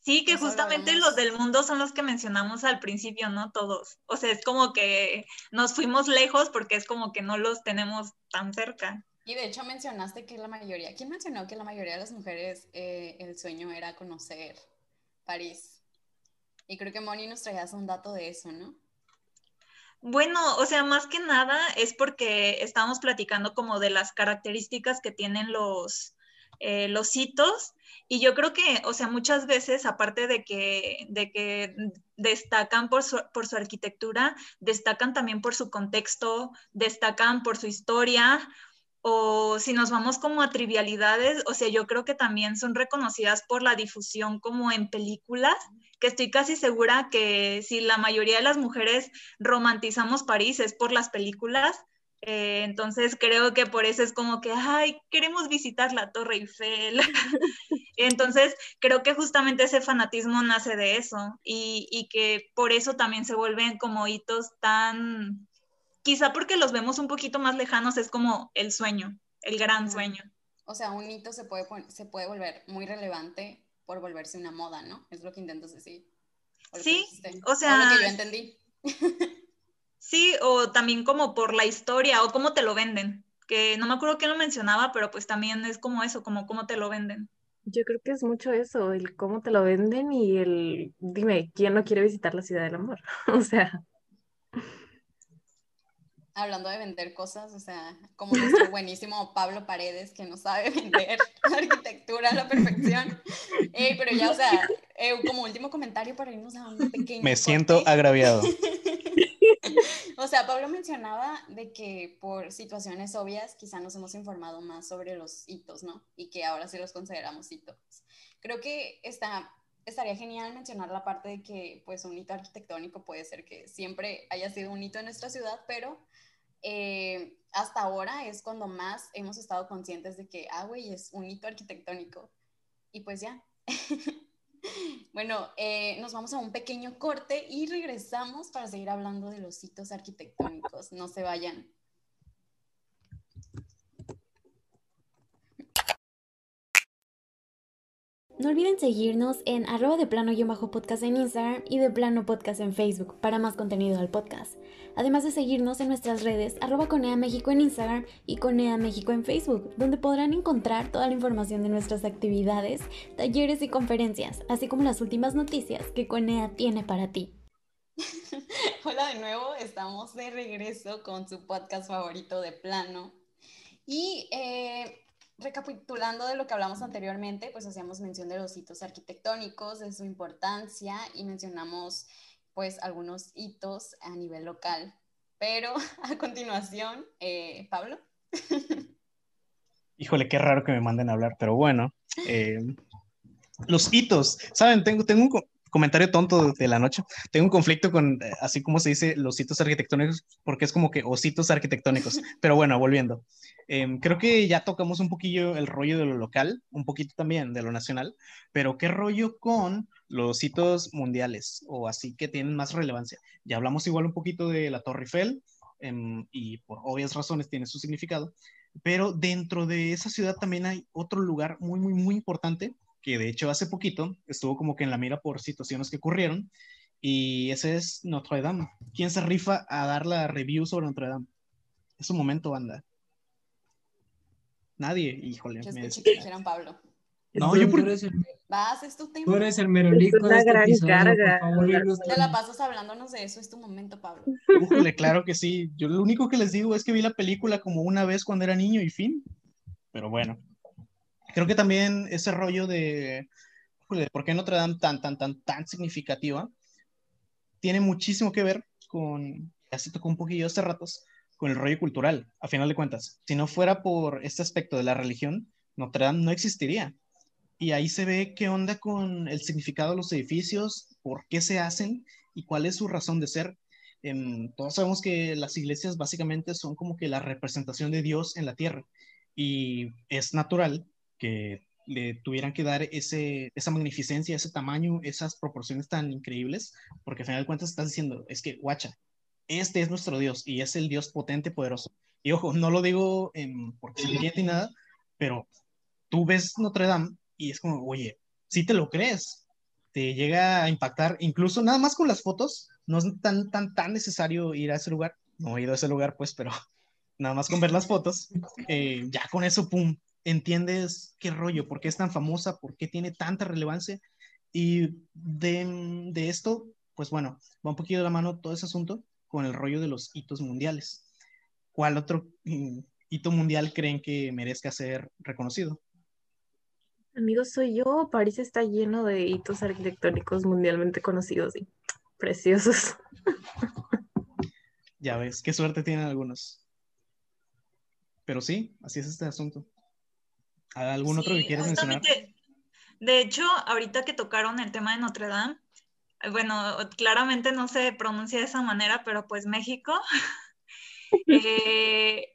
Sí, que justamente los del mundo son los que mencionamos al principio, ¿no? Todos. O sea, es como que nos fuimos lejos porque es como que no los tenemos tan cerca. Y de hecho mencionaste que la mayoría, ¿quién mencionó que la mayoría de las mujeres eh, el sueño era conocer París? Y creo que Moni nos traías un dato de eso, ¿no? Bueno, o sea, más que nada es porque estamos platicando como de las características que tienen los, eh, los hitos y yo creo que, o sea, muchas veces, aparte de que, de que destacan por su, por su arquitectura, destacan también por su contexto, destacan por su historia, o si nos vamos como a trivialidades, o sea, yo creo que también son reconocidas por la difusión como en películas, que estoy casi segura que si la mayoría de las mujeres romantizamos París es por las películas, eh, entonces creo que por eso es como que, ay, queremos visitar la Torre Eiffel. entonces creo que justamente ese fanatismo nace de eso y, y que por eso también se vuelven como hitos tan quizá porque los vemos un poquito más lejanos, es como el sueño, el gran sueño. O sea, un hito se puede, se puede volver muy relevante por volverse una moda, ¿no? Es lo que intentas decir. Sí, o sea... lo que yo entendí. sí, o también como por la historia o cómo te lo venden, que no me acuerdo quién lo mencionaba, pero pues también es como eso, como cómo te lo venden. Yo creo que es mucho eso, el cómo te lo venden y el, dime, ¿quién no quiere visitar la ciudad del amor? o sea hablando de vender cosas, o sea, como nuestro buenísimo Pablo Paredes, que no sabe vender arquitectura a la perfección. pero ya, o sea, eh, como último comentario para irnos a un pequeño. Me siento agraviado. o sea, Pablo mencionaba de que por situaciones obvias quizá nos hemos informado más sobre los hitos, ¿no? Y que ahora sí los consideramos hitos. Creo que está estaría genial mencionar la parte de que pues un hito arquitectónico puede ser que siempre haya sido un hito en nuestra ciudad, pero eh, hasta ahora es cuando más hemos estado conscientes de que, ah, güey, es un hito arquitectónico. Y pues ya. bueno, eh, nos vamos a un pequeño corte y regresamos para seguir hablando de los hitos arquitectónicos. No se vayan. No olviden seguirnos en arroba de plano-podcast en Instagram y de plano podcast en Facebook para más contenido del podcast. Además de seguirnos en nuestras redes arroba Conea México en Instagram y Conea México en Facebook, donde podrán encontrar toda la información de nuestras actividades, talleres y conferencias, así como las últimas noticias que Conea tiene para ti. Hola de nuevo, estamos de regreso con su podcast favorito de plano. Y eh, recapitulando de lo que hablamos anteriormente, pues hacíamos mención de los hitos arquitectónicos, de su importancia y mencionamos pues algunos hitos a nivel local. Pero a continuación, eh, Pablo. Híjole, qué raro que me manden a hablar, pero bueno. Eh, los hitos, ¿saben? Tengo, tengo un comentario tonto de la noche. Tengo un conflicto con, eh, así como se dice, los hitos arquitectónicos, porque es como que ositos arquitectónicos. Pero bueno, volviendo. Em, creo que ya tocamos un poquillo el rollo de lo local, un poquito también de lo nacional, pero ¿qué rollo con los hitos mundiales o así que tienen más relevancia? Ya hablamos igual un poquito de la Torre Eiffel em, y por obvias razones tiene su significado, pero dentro de esa ciudad también hay otro lugar muy, muy, muy importante que de hecho hace poquito estuvo como que en la mira por situaciones que ocurrieron y ese es Notre Dame. ¿Quién se rifa a dar la review sobre Notre Dame? Es un momento, banda. Nadie, híjole. Yo escuché que dijeron Pablo. No, yo por... Vas, es tu tema. Tú eres el merolico Es una de este gran episodio, carga. favor, Te la pasas hablándonos de eso, es tu momento, Pablo. Híjole, claro que sí. Yo lo único que les digo es que vi la película como una vez cuando era niño y fin. Pero bueno. Creo que también ese rollo de, híjole, ¿por qué Notre Dame tan, tan, tan, tan significativa? Tiene muchísimo que ver con, ya se tocó un poquillo hace ratos, con el rollo cultural, a final de cuentas. Si no fuera por este aspecto de la religión, Notre Dame no existiría. Y ahí se ve qué onda con el significado de los edificios, por qué se hacen y cuál es su razón de ser. Em, todos sabemos que las iglesias básicamente son como que la representación de Dios en la tierra y es natural le tuvieran que dar ese, esa magnificencia, ese tamaño, esas proporciones tan increíbles, porque al final de cuentas estás diciendo, es que, guacha, este es nuestro Dios y es el Dios potente, poderoso. Y ojo, no lo digo em, porque se entiende ni nada, pero tú ves Notre Dame y es como, oye, si te lo crees, te llega a impactar, incluso nada más con las fotos, no es tan, tan, tan necesario ir a ese lugar, no he ido a ese lugar, pues, pero nada más con ver las fotos, eh, ya con eso, pum, entiendes qué rollo, por qué es tan famosa, por qué tiene tanta relevancia. Y de, de esto, pues bueno, va un poquito de la mano todo ese asunto con el rollo de los hitos mundiales. ¿Cuál otro mm, hito mundial creen que merezca ser reconocido? Amigos, soy yo. París está lleno de hitos arquitectónicos mundialmente conocidos y preciosos. Ya ves, qué suerte tienen algunos. Pero sí, así es este asunto. ¿Algún otro que quieras mencionar? De hecho, ahorita que tocaron el tema de Notre Dame, bueno, claramente no se pronuncia de esa manera, pero pues México. eh,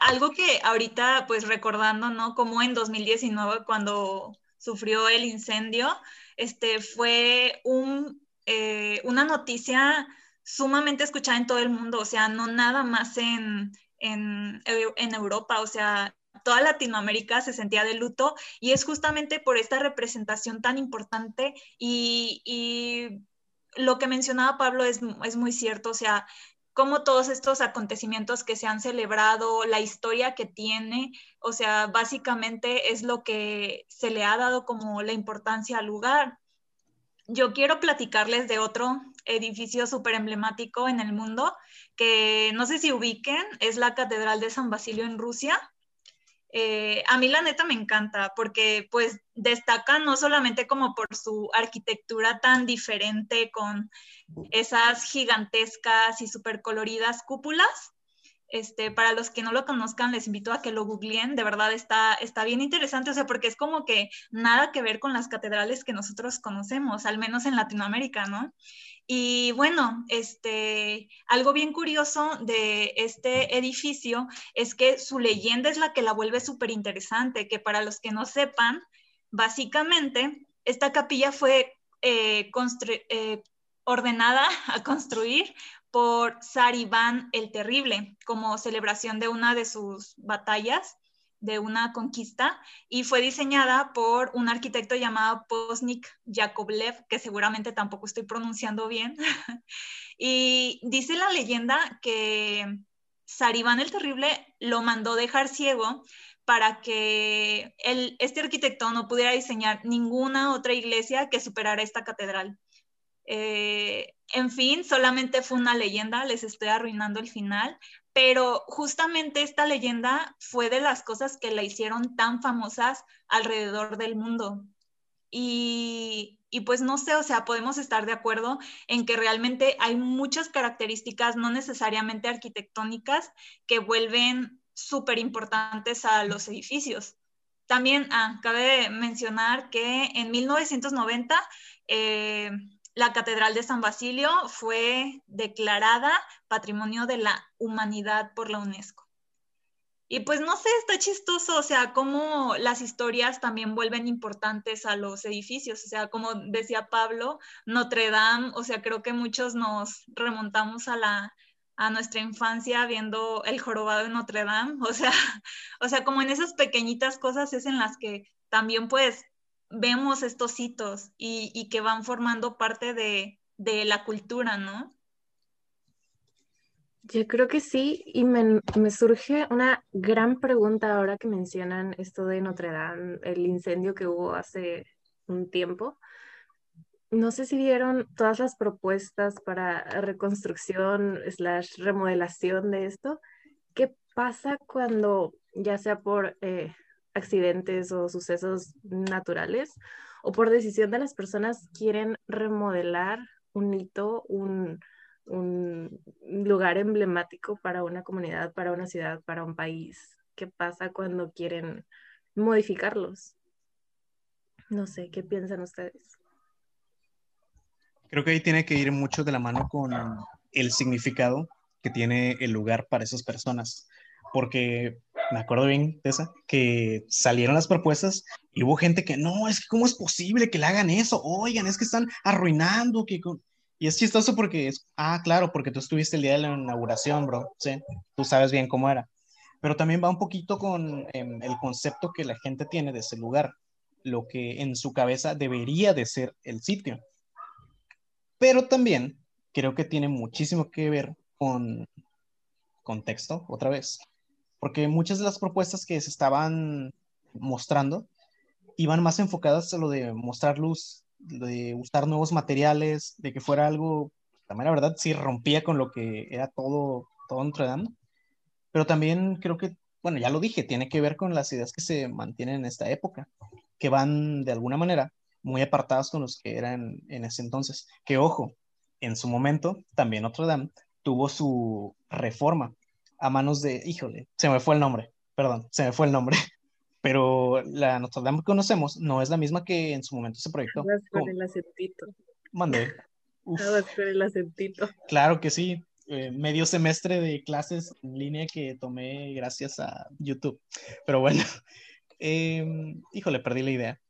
algo que ahorita, pues recordando, ¿no? Como en 2019, cuando sufrió el incendio, este fue un, eh, una noticia sumamente escuchada en todo el mundo, o sea, no nada más en, en, en Europa, o sea, toda Latinoamérica se sentía de luto y es justamente por esta representación tan importante y, y lo que mencionaba Pablo es, es muy cierto, o sea, como todos estos acontecimientos que se han celebrado, la historia que tiene, o sea, básicamente es lo que se le ha dado como la importancia al lugar. Yo quiero platicarles de otro edificio súper emblemático en el mundo, que no sé si ubiquen, es la Catedral de San Basilio en Rusia. Eh, a mí la neta me encanta porque pues destaca no solamente como por su arquitectura tan diferente con esas gigantescas y súper coloridas cúpulas, Este, para los que no lo conozcan, les invito a que lo googleen, de verdad está, está bien interesante, o sea, porque es como que nada que ver con las catedrales que nosotros conocemos, al menos en Latinoamérica, ¿no? Y bueno, este, algo bien curioso de este edificio es que su leyenda es la que la vuelve súper interesante, que para los que no sepan, básicamente, esta capilla fue eh, eh, ordenada a construir por Saribán el Terrible como celebración de una de sus batallas de una conquista y fue diseñada por un arquitecto llamado Posnik Yakovlev, que seguramente tampoco estoy pronunciando bien. y dice la leyenda que Saribán el Terrible lo mandó dejar ciego para que este arquitecto no pudiera diseñar ninguna otra iglesia que superara esta catedral. Eh, en fin, solamente fue una leyenda, les estoy arruinando el final, pero justamente esta leyenda fue de las cosas que la hicieron tan famosas alrededor del mundo. Y, y, pues no sé, o sea, podemos estar de acuerdo en que realmente hay muchas características, no necesariamente arquitectónicas, que vuelven súper importantes a los edificios. También ah, cabe mencionar que en 1990 eh, la Catedral de San Basilio fue declarada Patrimonio de la Humanidad por la UNESCO. Y pues no sé, está chistoso, o sea, cómo las historias también vuelven importantes a los edificios, o sea, como decía Pablo, Notre Dame, o sea, creo que muchos nos remontamos a la a nuestra infancia viendo el jorobado de Notre Dame, o sea, o sea, como en esas pequeñitas cosas es en las que también pues vemos estos hitos y, que van formando parte de, la cultura, ¿no? Yo creo que sí, y me, surge una gran pregunta ahora que mencionan esto de Notre Dame, el incendio que hubo hace un tiempo. No sé si vieron todas las propuestas para reconstrucción slash remodelación de esto. ¿Qué pasa cuando, ya sea por eh, accidentes o sucesos naturales o por decisión de las personas quieren remodelar un hito, un, un lugar emblemático para una comunidad, para una ciudad, para un país. ¿Qué pasa cuando quieren modificarlos? No sé, ¿qué piensan ustedes? Creo que ahí tiene que ir mucho de la mano con el significado que tiene el lugar para esas personas, porque me acuerdo bien de esa, que salieron las propuestas y hubo gente que, no, es que cómo es posible que le hagan eso, oigan, es que están arruinando, que... Y es chistoso porque es, ah, claro, porque tú estuviste el día de la inauguración, bro, sí, tú sabes bien cómo era. Pero también va un poquito con em, el concepto que la gente tiene de ese lugar, lo que en su cabeza debería de ser el sitio. Pero también creo que tiene muchísimo que ver con contexto, otra vez porque muchas de las propuestas que se estaban mostrando iban más enfocadas a lo de mostrar luz, de usar nuevos materiales, de que fuera algo, también la verdad sí rompía con lo que era todo, todo Notre Dame, pero también creo que, bueno, ya lo dije, tiene que ver con las ideas que se mantienen en esta época, que van de alguna manera muy apartadas con los que eran en ese entonces, que ojo, en su momento también Notre Dame tuvo su reforma, a manos de, híjole, se me fue el nombre, perdón, se me fue el nombre, pero la Notre Dame que conocemos no es la misma que en su momento se proyectó. con el acentito. Mandé. el acentito. Claro que sí, eh, medio semestre de clases en línea que tomé gracias a YouTube. Pero bueno, em, híjole, perdí la idea.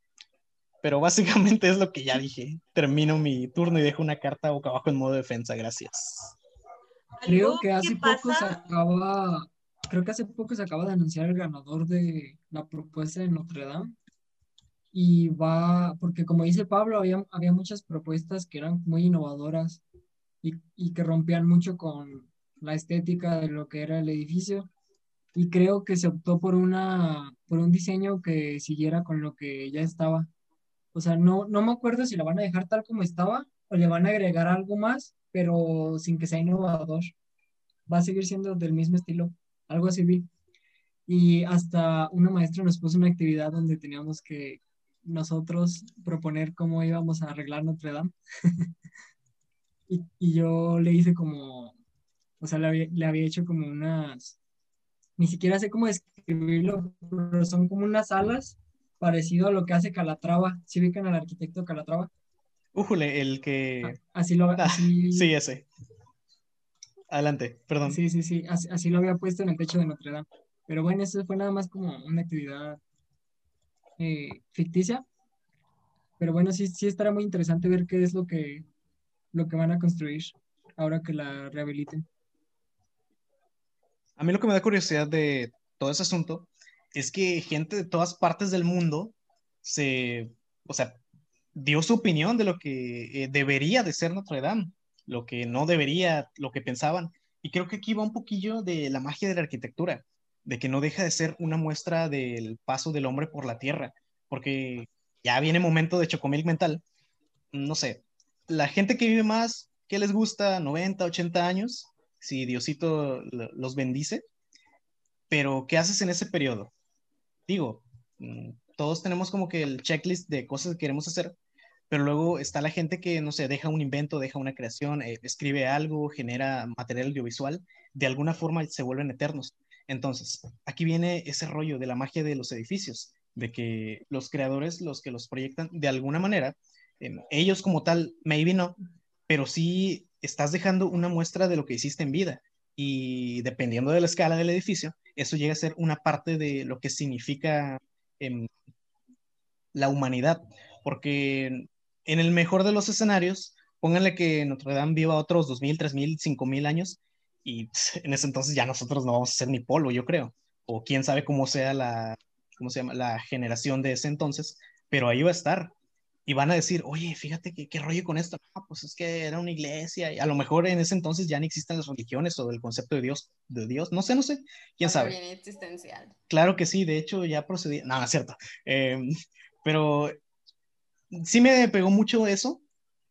Pero básicamente es lo que ya dije. Termino mi turno y dejo una carta boca abajo en modo defensa. Gracias. Creo que hace poco se acaba, creo que hace poco se acaba de anunciar el ganador de la propuesta de Notre Dame. Y va, porque como dice Pablo, había, había muchas propuestas que eran muy innovadoras y, y que rompían mucho con la estética de lo que era el edificio. Y creo que se optó por, una, por un diseño que siguiera con lo que ya estaba. O sea, no, no me acuerdo si la van a dejar tal como estaba o le van a agregar algo más pero sin que sea innovador. Va a seguir siendo del mismo estilo, algo así vi. Y hasta una maestra nos puso una actividad donde teníamos que nosotros proponer cómo íbamos a arreglar Notre Dame. y, y, yo le hice como, O sea, le había, le había hecho como unas, ni siquiera sé cómo describirlo, pero son como unas alas parecido a lo que hace Calatrava. ¿Sí ubican al arquitecto Calatrava? Újule, el que... Así lo... Ah, Así... Sí, ese. Adelante, perdón. Sí, sí, sí, así, así lo había puesto en el techo de Notre Dame. Pero bueno, eso fue nada más como una actividad eh, ficticia. Pero bueno, sí, sí estará muy interesante ver qué es lo que, lo que van a construir ahora que la rehabiliten. A mí lo que me da curiosidad de todo ese asunto es que gente de todas partes del mundo se, o sea, dio su opinión de lo que eh, debería de ser Notre Dame, lo que no debería, lo que pensaban. Y creo que aquí va un poquillo de la magia de la arquitectura, de que no deja de ser una muestra del paso del hombre por la tierra, porque ya viene momento de chocomil mental. No sé, la gente que vive más, ¿qué les gusta? 90, 80 años, si Diosito los bendice. Pero, ¿qué haces en ese periodo? Digo, mm, todos tenemos como que el checklist de cosas que queremos hacer, pero luego está la gente que, no sé, deja un invento, deja una creación, eh, escribe algo, genera material audiovisual, de alguna forma se vuelven eternos. Entonces, aquí viene ese rollo de la magia de los edificios, de que los creadores, los que los proyectan, de alguna manera, eh, ellos como tal, maybe no, pero sí estás dejando una muestra de lo que hiciste en vida. Y dependiendo de la escala del edificio, eso llega a ser una parte de lo que significa eh, la humanidad. Porque en el mejor de los escenarios, pónganle que Notre Dame viva otros 2.000, 3.000, 5.000 años y en ese entonces ya nosotros no vamos a ser ni polvo, yo creo. O quién sabe cómo sea la, ¿cómo se llama? La generación de ese entonces, pero ahí va a estar y van a decir, oye, fíjate que, qué rollo con esto. No, pues es que era una iglesia y a lo mejor en ese entonces ya no existen las religiones o el concepto de Dios, de Dios, no sé, no sé, quién sabe. Bien existencial. Claro que sí, de hecho ya procedí, no, no es cierto, eh, pero sí me pegó mucho eso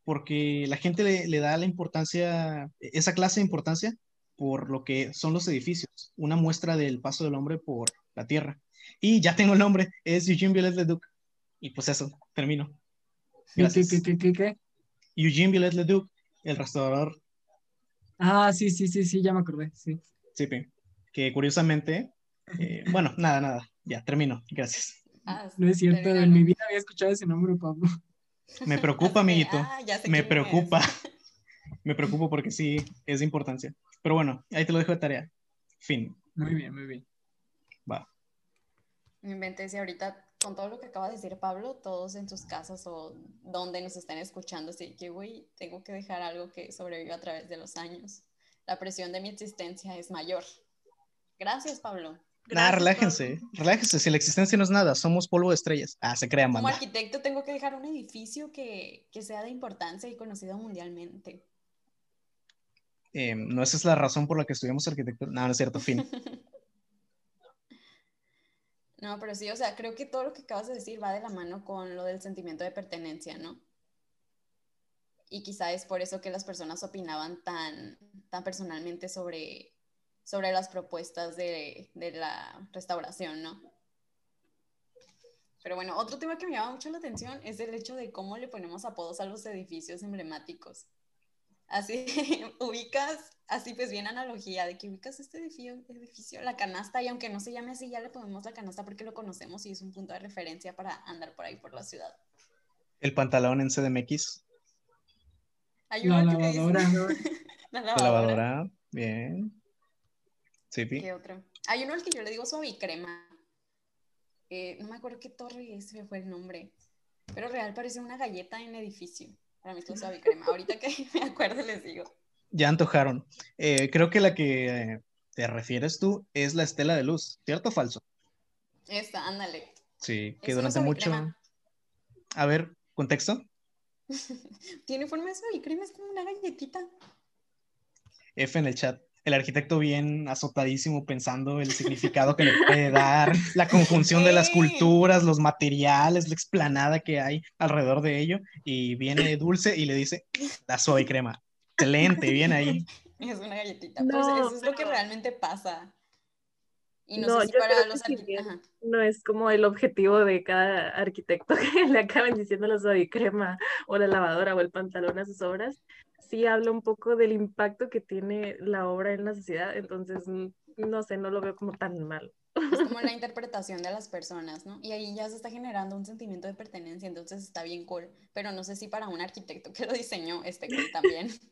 porque la gente le, le da la importancia, esa clase de importancia por lo que son los edificios, una muestra del paso del hombre por la tierra. Y ya tengo el nombre, es Eugene Violet Leduc. Y pues eso, termino. ¿Qué, qué, qué, qué, qué? Eugene Violet Leduc, el restaurador. Ah, sí, sí, sí, sí, ya me acordé, sí. Sí, que curiosamente, eh, bueno, nada, nada, ya termino, gracias. Ah, No es cierto, en mi vida había escuchado ese nombre, Pablo. Me preocupa, amiguito. ah, ya sé me es. preocupa. Me preocupo porque sí, es de importancia. Pero bueno, ahí te lo dejo de tarea. Fin. Muy bien, muy bien. Va. Me inventé si ahorita con todo lo que acaba de decir Pablo, todos en sus casas o donde nos están escuchando, así que, güey, tengo que dejar algo que sobrevivió a través de los años. La presión de mi existencia es mayor. Gracias, Pablo. Gracias, relájense, relájense. Si la existencia no es nada, somos polvo de estrellas. Ah, se crea, Como arquitecto tengo que dejar un edificio que, que sea de importancia y conocido mundialmente. Eh, no, esa es la razón por la que estudiamos arquitectura. No, no es cierto, fin. No, pero sí, o sea, creo que todo lo que acabas de decir va de la mano con lo del sentimiento de pertenencia, ¿no? Y quizá es por eso que las personas opinaban tan, tan personalmente sobre, sobre las propuestas de, de la restauración, ¿no? Pero bueno, otro tema que me llama mucho la atención es el hecho de cómo le ponemos apodos a los edificios emblemáticos. Así, ubicas, así pues bien analogía de que ubicas este edificio, edificio, la canasta, y aunque no se llame así, ya le ponemos la canasta porque lo conocemos y es un punto de referencia para andar por ahí por la ciudad. El pantalón en CDMX, La lavadora. la la lavadora. lavadora, bien. Sí, pi. ¿Qué otro? Hay uno al que yo le digo suavicrema. Eh, no me acuerdo qué torre es, me fue el nombre. Pero real parece una galleta en edificio. Para mí es la suavicrema. Ahorita que me acuerdo les digo. Ya antojaron. Eh, creo que la que te refieres tú es la estela de luz, ¿cierto o falso? Esta, ándale. Sí, que Es durante mucho... A ver, contexto. Tiene forma de suavicrema, es como una galletita. F en el chat. El arquitecto bien azotadísimo pensando el significado que le puede dar, la conjunción de las culturas, los materiales, la explanada que hay alrededor de ello. Y viene Dulce y le dice, la suave crema. Excelente, bien ahí. Es una galletita. No, pues eso es lo que realmente pasa. Y no, No, sé si yo para creo los arquitectos. No es como el objetivo de cada arquitecto que le acaben diciendo la suavicrema o la lavadora o el pantalón a sus obras. Sí habla un poco del impacto que tiene la obra en la sociedad, entonces no sé, no lo veo como tan mal. Es como la interpretación de las personas, ¿no? Y ahí ya se está generando un sentimiento de pertenencia, entonces está bien cool. Pero no sé si para un arquitecto que lo diseñó esté cool también.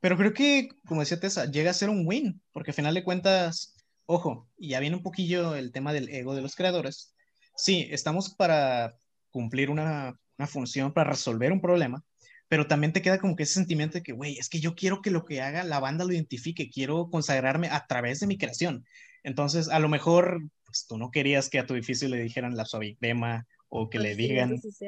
Pero creo que, como decía Tessa, llega a ser un win, porque al final de cuentas, ojo, y ya viene un poquillo el tema del ego de los creadores. Sí, estamos para cumplir una, una función, para resolver un problema, pero también te queda como que ese sentimiento de que, güey, es que yo quiero que lo que haga la banda lo identifique, quiero consagrarme a través de mi creación. Entonces, a lo mejor, pues tú no querías que a tu edificio le dijeran la suavicrema o que le Así es, digan, eso sí, sí.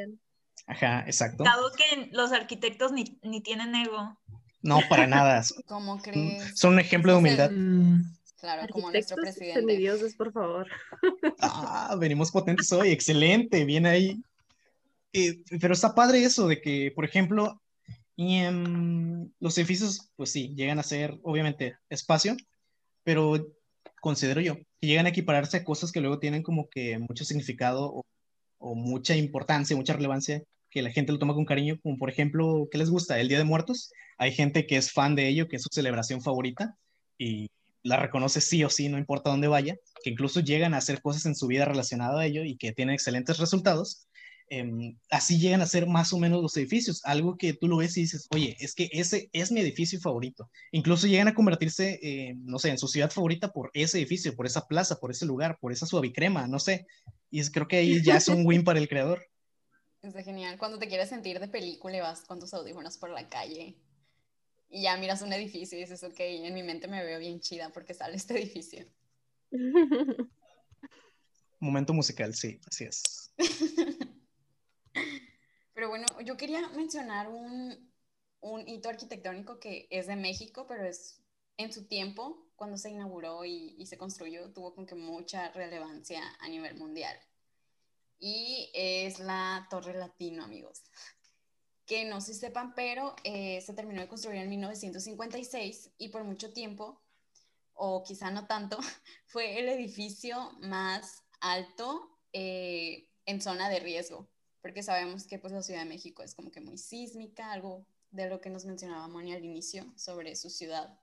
ajá, exacto. Dado que los arquitectos ni, ni tienen ego. No, para nada. ¿Cómo crees? Son un ejemplo de humildad. Mm, Claro, como nuestro Arquitectos presidente. semidioses, por favor. Ah, venimos potentes hoy, excelente, bien ahí. Eh, pero está padre eso de que, por ejemplo, em, los edificios, pues sí, llegan a ser, obviamente, espacio, pero considero yo que llegan a equipararse a cosas que luego tienen como que mucho significado o, o mucha importancia, mucha relevancia, que la gente lo toma con cariño, como por ejemplo, ¿qué les gusta? El Día de Muertos. Hay gente que es fan de ello, que es su celebración favorita y la reconoce sí o sí, no importa dónde vaya, que incluso llegan a hacer cosas en su vida relacionadas a ello y que tienen excelentes resultados. Em, así llegan a ser más o menos los edificios, algo que tú lo ves y dices, oye, es que ese es mi edificio favorito. Incluso llegan a convertirse, eh, no sé, en su ciudad favorita por ese edificio, por esa plaza, por ese lugar, por esa suavicrema, no sé. Y es- creo que ahí ya es un win para el creador. Está genial. Cuando te quieres sentir de película y vas con tus audífonos por la calle y ya miras un edificio y dices, ok, en mi mente me veo bien chida porque sale este edificio. Momento musical, sí, así es. Pero bueno, yo quería mencionar un, un hito arquitectónico que es de México, pero es en su tiempo, cuando se inauguró y, y se construyó, tuvo como que mucha relevancia a nivel mundial. Y es la Torre Latino, amigos. Que no si sepan, pero eh, se terminó de construir en 1956 y por mucho tiempo, o quizá no tanto, fue el edificio más alto eh, en zona de riesgo porque sabemos que pues la Ciudad de México es como que muy sísmica, algo de lo que nos mencionaba Moni al inicio sobre su ciudad.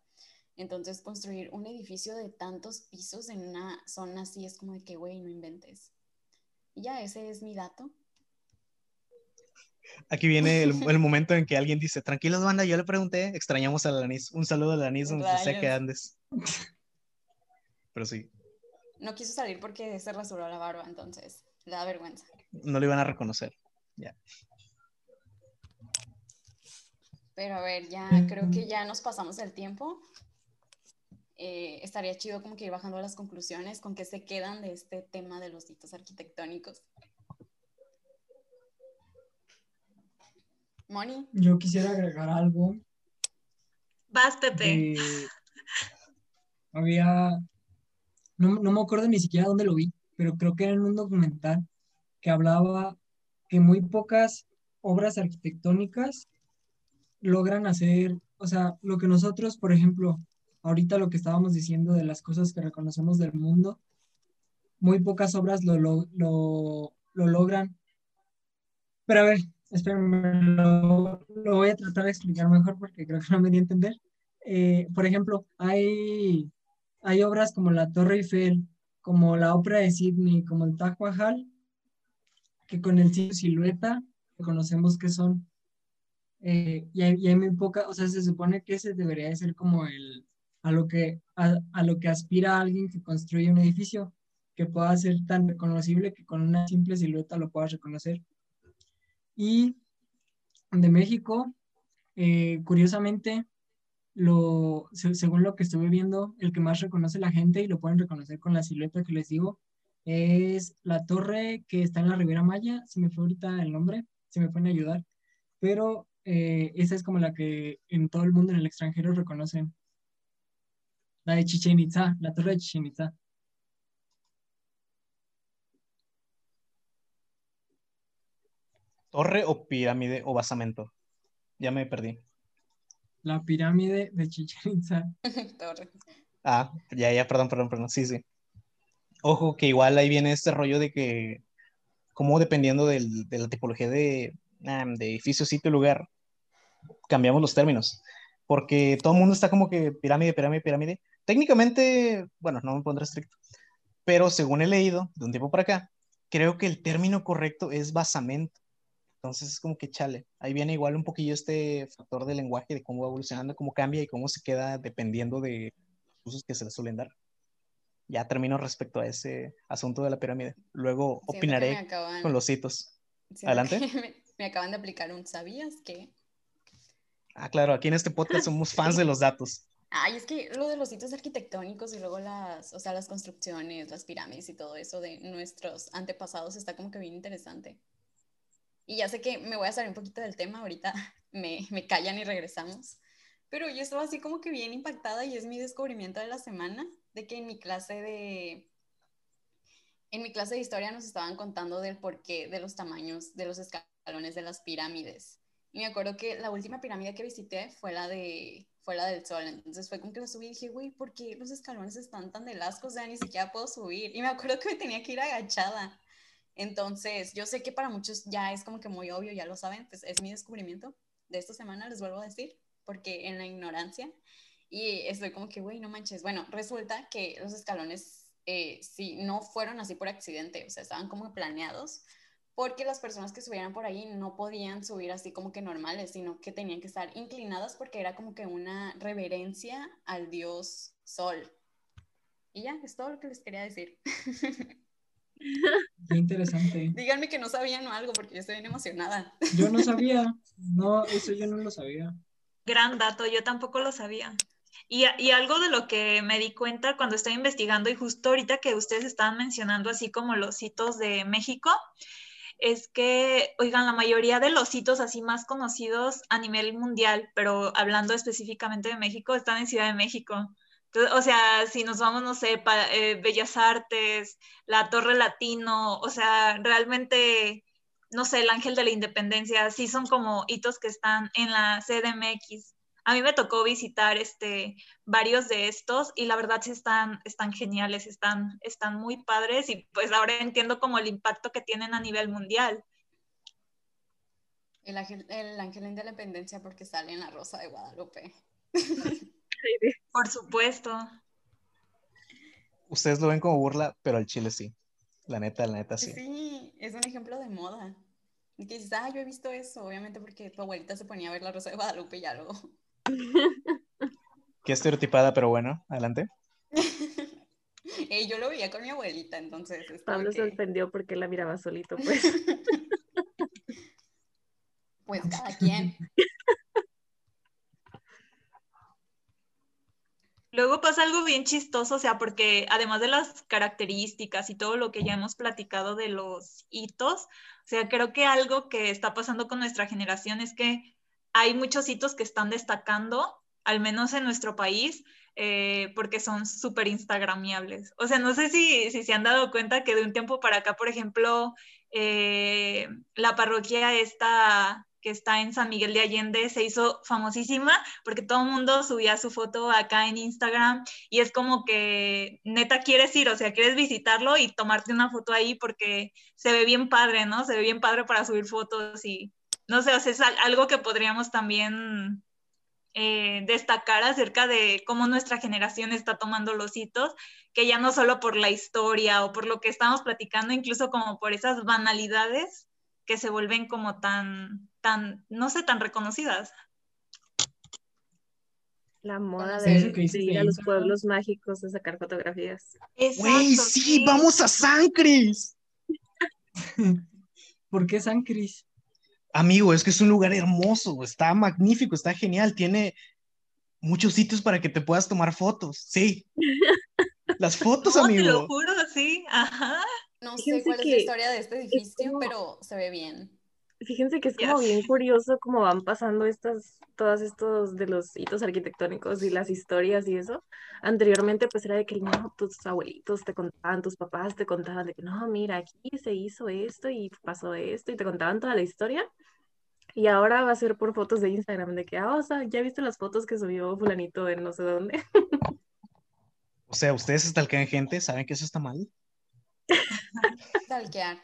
Entonces construir un edificio de tantos pisos en una zona así es como de que, güey, no inventes. Y ya, ese es mi dato. Aquí viene el, el momento en que alguien dice, tranquilos banda, yo le pregunté, extrañamos a Alanis. Un saludo a Alanis donde sea que andes. Pero sí, No quiso salir porque se rasuró la barba, entonces le da vergüenza. no lo iban a reconocer. Pero a ver, ya creo que ya nos pasamos el tiempo. Eh, estaría chido como que ir bajando a las conclusiones con qué se quedan de este tema de los hitos arquitectónicos. Moni, yo quisiera agregar algo. Vas, Pepe. de- había, no, no me acuerdo ni siquiera dónde lo vi, pero creo que era en un documental que hablaba que muy pocas obras arquitectónicas logran hacer, o sea, lo que nosotros, por ejemplo, ahorita lo que estábamos diciendo de las cosas que reconocemos del mundo, muy pocas obras lo, lo, lo, lo logran. Pero a ver, espérenme, lo, lo voy a tratar de explicar mejor porque creo que no me di a entender. Eh, por ejemplo, hay, hay obras como la Torre Eiffel, como la Ópera de Sydney, como el Taj Mahal, que con el silueta reconocemos que son. eh, y, hay, y hay muy poca, o sea, se supone que ese debería de ser como el, a lo que, a, a lo que aspira alguien que construye un edificio, que pueda ser tan reconocible que con una simple silueta lo puedas reconocer. Y de México, eh, curiosamente, lo, se- según lo que estuve viendo, el que más reconoce la gente y lo pueden reconocer con la silueta que les digo, es la torre que está en la Riviera Maya, se me fue ahorita el nombre, se me pueden ayudar, pero eh, esa es como la que en todo el mundo, en el extranjero, reconocen. La de Chichen Itza, la torre de Chichen Itza. ¿Torre o pirámide o basamento? Ya me perdí. La pirámide de Chichen Itza. Ah, ya, ya, perdón, perdón, perdón. Sí, sí. Ojo, que igual ahí viene este rollo de que, como dependiendo del- de la tipología de, de edificio, sitio, lugar, cambiamos los términos. Porque todo el mundo está como que pirámide, pirámide, pirámide. Técnicamente, bueno, no me pondré estricto, pero según he leído de un tiempo para acá, creo que el término correcto es basamento. Entonces es como que chale. Ahí viene igual un poquillo este factor del lenguaje, de cómo va evolucionando, cómo cambia y cómo se queda dependiendo de los usos que se le suelen dar. Ya termino respecto a ese asunto de la pirámide. Luego Siento opinaré acaban- con los hitos. siento adelante. Me, me acaban de aplicar un ¿sabías que? Ah, claro, aquí en este podcast somos fans de los datos. Ay, es que lo de los sitios arquitectónicos y luego las, o sea, las construcciones, las pirámides y todo eso de nuestros antepasados está como que bien interesante. Y ya sé que me voy a salir un poquito del tema, ahorita me, me callan y regresamos. Pero yo estaba así como que bien impactada y es mi descubrimiento de la semana, de que en mi clase de, en mi clase de historia nos estaban contando del porqué de los tamaños de los escalones de las pirámides. Y me acuerdo que la última pirámide que visité fue la de fue la del sol. Entonces fue como que la subí y dije, güey, ¿por qué los escalones están tan de asco? O sea, ni siquiera puedo subir. Y me acuerdo que me tenía que ir agachada. Entonces, yo sé que para muchos ya es como que muy obvio, ya lo saben, pues es mi descubrimiento de esta semana, les vuelvo a decir, porque en la ignorancia. Y estoy como que, güey, no manches. Bueno, resulta que los escalones, eh, sí, no fueron así por accidente, o sea, estaban como planeados porque las personas que subieran por ahí no podían subir así como que normales, sino que tenían que estar inclinadas porque era como que una reverencia al dios sol. Y ya, es todo lo que les quería decir. Qué interesante. Díganme que no sabían o algo porque yo estoy bien emocionada. Yo no sabía. No, eso yo no lo sabía. Gran dato, yo tampoco lo sabía. Y, y, algo de lo que me di cuenta cuando estoy investigando y justo ahorita que ustedes estaban mencionando así como los hitos de México, es que, oigan, la mayoría de los hitos así más conocidos a nivel mundial, pero hablando específicamente de México, están en Ciudad de México. Entonces, o sea, si nos vamos, no sé, para eh, Bellas Artes, la Torre Latino, o sea, realmente, no sé, el Ángel de la Independencia, sí son como hitos que están en la CDMX. A mí me tocó visitar este, varios de estos y la verdad sí están, están geniales, están, están muy padres y pues ahora entiendo como el impacto que tienen a nivel mundial. El ángel, el ángel de la independencia porque sale en la Rosa de Guadalupe. Por supuesto. Ustedes lo ven como burla, pero al chile sí. La neta, la neta sí. Sí, es un ejemplo de moda. Que dices, ah, yo he visto eso, obviamente porque tu abuelita se ponía a ver la Rosa de Guadalupe y ya luego. Qué estereotipada, pero bueno, adelante. eh, yo lo veía con mi abuelita, entonces. Es Pablo que... se ofendió porque la miraba solito, pues. pues cada quien. Luego pasa algo bien chistoso, o sea, porque además de las características y todo lo que ya hemos platicado de los hitos, o sea, creo que algo que está pasando con nuestra generación es que hay muchos hitos que están destacando, al menos en nuestro país, eh, porque son súper instagramiables. O sea, no sé si, si, se han dado cuenta que de un tiempo para acá, por ejemplo, eh, la parroquia esta que está en San Miguel de Allende se hizo famosísima porque todo el mundo subía su foto acá en Instagram y es como que neta quieres ir, o sea, quieres visitarlo y tomarte una foto ahí porque se ve bien padre, ¿no? Se ve bien padre para subir fotos y no sé, o sea, es algo que podríamos también eh, destacar acerca de cómo nuestra generación está tomando los hitos, que ya no solo por la historia o por lo que estamos platicando, incluso como por esas banalidades que se vuelven como tan, tan, no sé, tan reconocidas. La moda de, ir a los pueblos mágicos a sacar fotografías. Güey, sí, vamos a San Cris. ¿Por qué San Cris? Amigo, es que es un lugar hermoso, está magnífico, está genial, tiene muchos sitios para que te puedas tomar fotos. Sí. Las fotos, No, amigo. te lo juro, sí. Ajá. No sé Fíjense cuál es la historia de este edificio, como- pero se ve bien. Fíjense que es como sé. bien curioso cómo van pasando estas, todos estos de los hitos arquitectónicos y las historias y eso. Anteriormente pues era de que no, tus abuelitos te contaban, tus papás te contaban de que no, mira, aquí se hizo esto y pasó esto y te contaban toda la historia. Y ahora va a ser por fotos de Instagram, de que, ah, o sea, ya viste las fotos que subió fulanito en no sé dónde. O sea, ustedes stalkean gente, ¿saben que eso está mal? Talquear.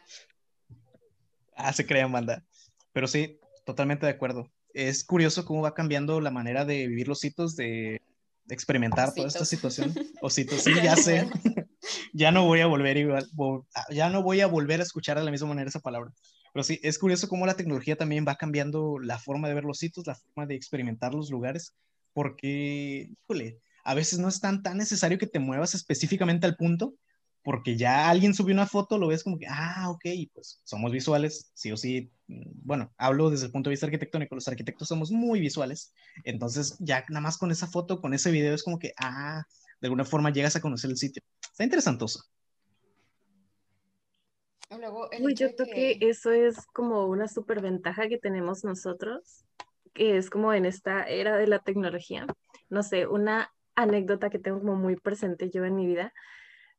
Ah, se crean, banda. Pero sí, totalmente de acuerdo. Es curioso cómo va cambiando la manera de vivir los hitos, de experimentar toda esta Ositos. situación. Ositos, sí, ya sé. ya no voy a volver igual, vol- ya no voy a volver a escuchar de la misma manera esa palabra. Pero sí, es curioso cómo la tecnología también va cambiando la forma de ver los sitios, la forma de experimentar los lugares, porque, híjole, a veces no es tan, tan necesario que te muevas específicamente al punto, porque ya alguien subió una foto, lo ves como que, ah, ok, pues somos visuales, sí o sí. mm, Bueno, hablo desde el punto de vista arquitectónico, los arquitectos somos muy visuales, entonces ya nada más con esa foto, con ese video, es como que, ah, de alguna forma llegas a conocer el sitio. Está interesantoso. Y Luego, Uy, yo creo que eso es como una super ventaja que tenemos nosotros, que es como en esta era de la tecnología. No sé, una anécdota que tengo como muy presente yo en mi vida.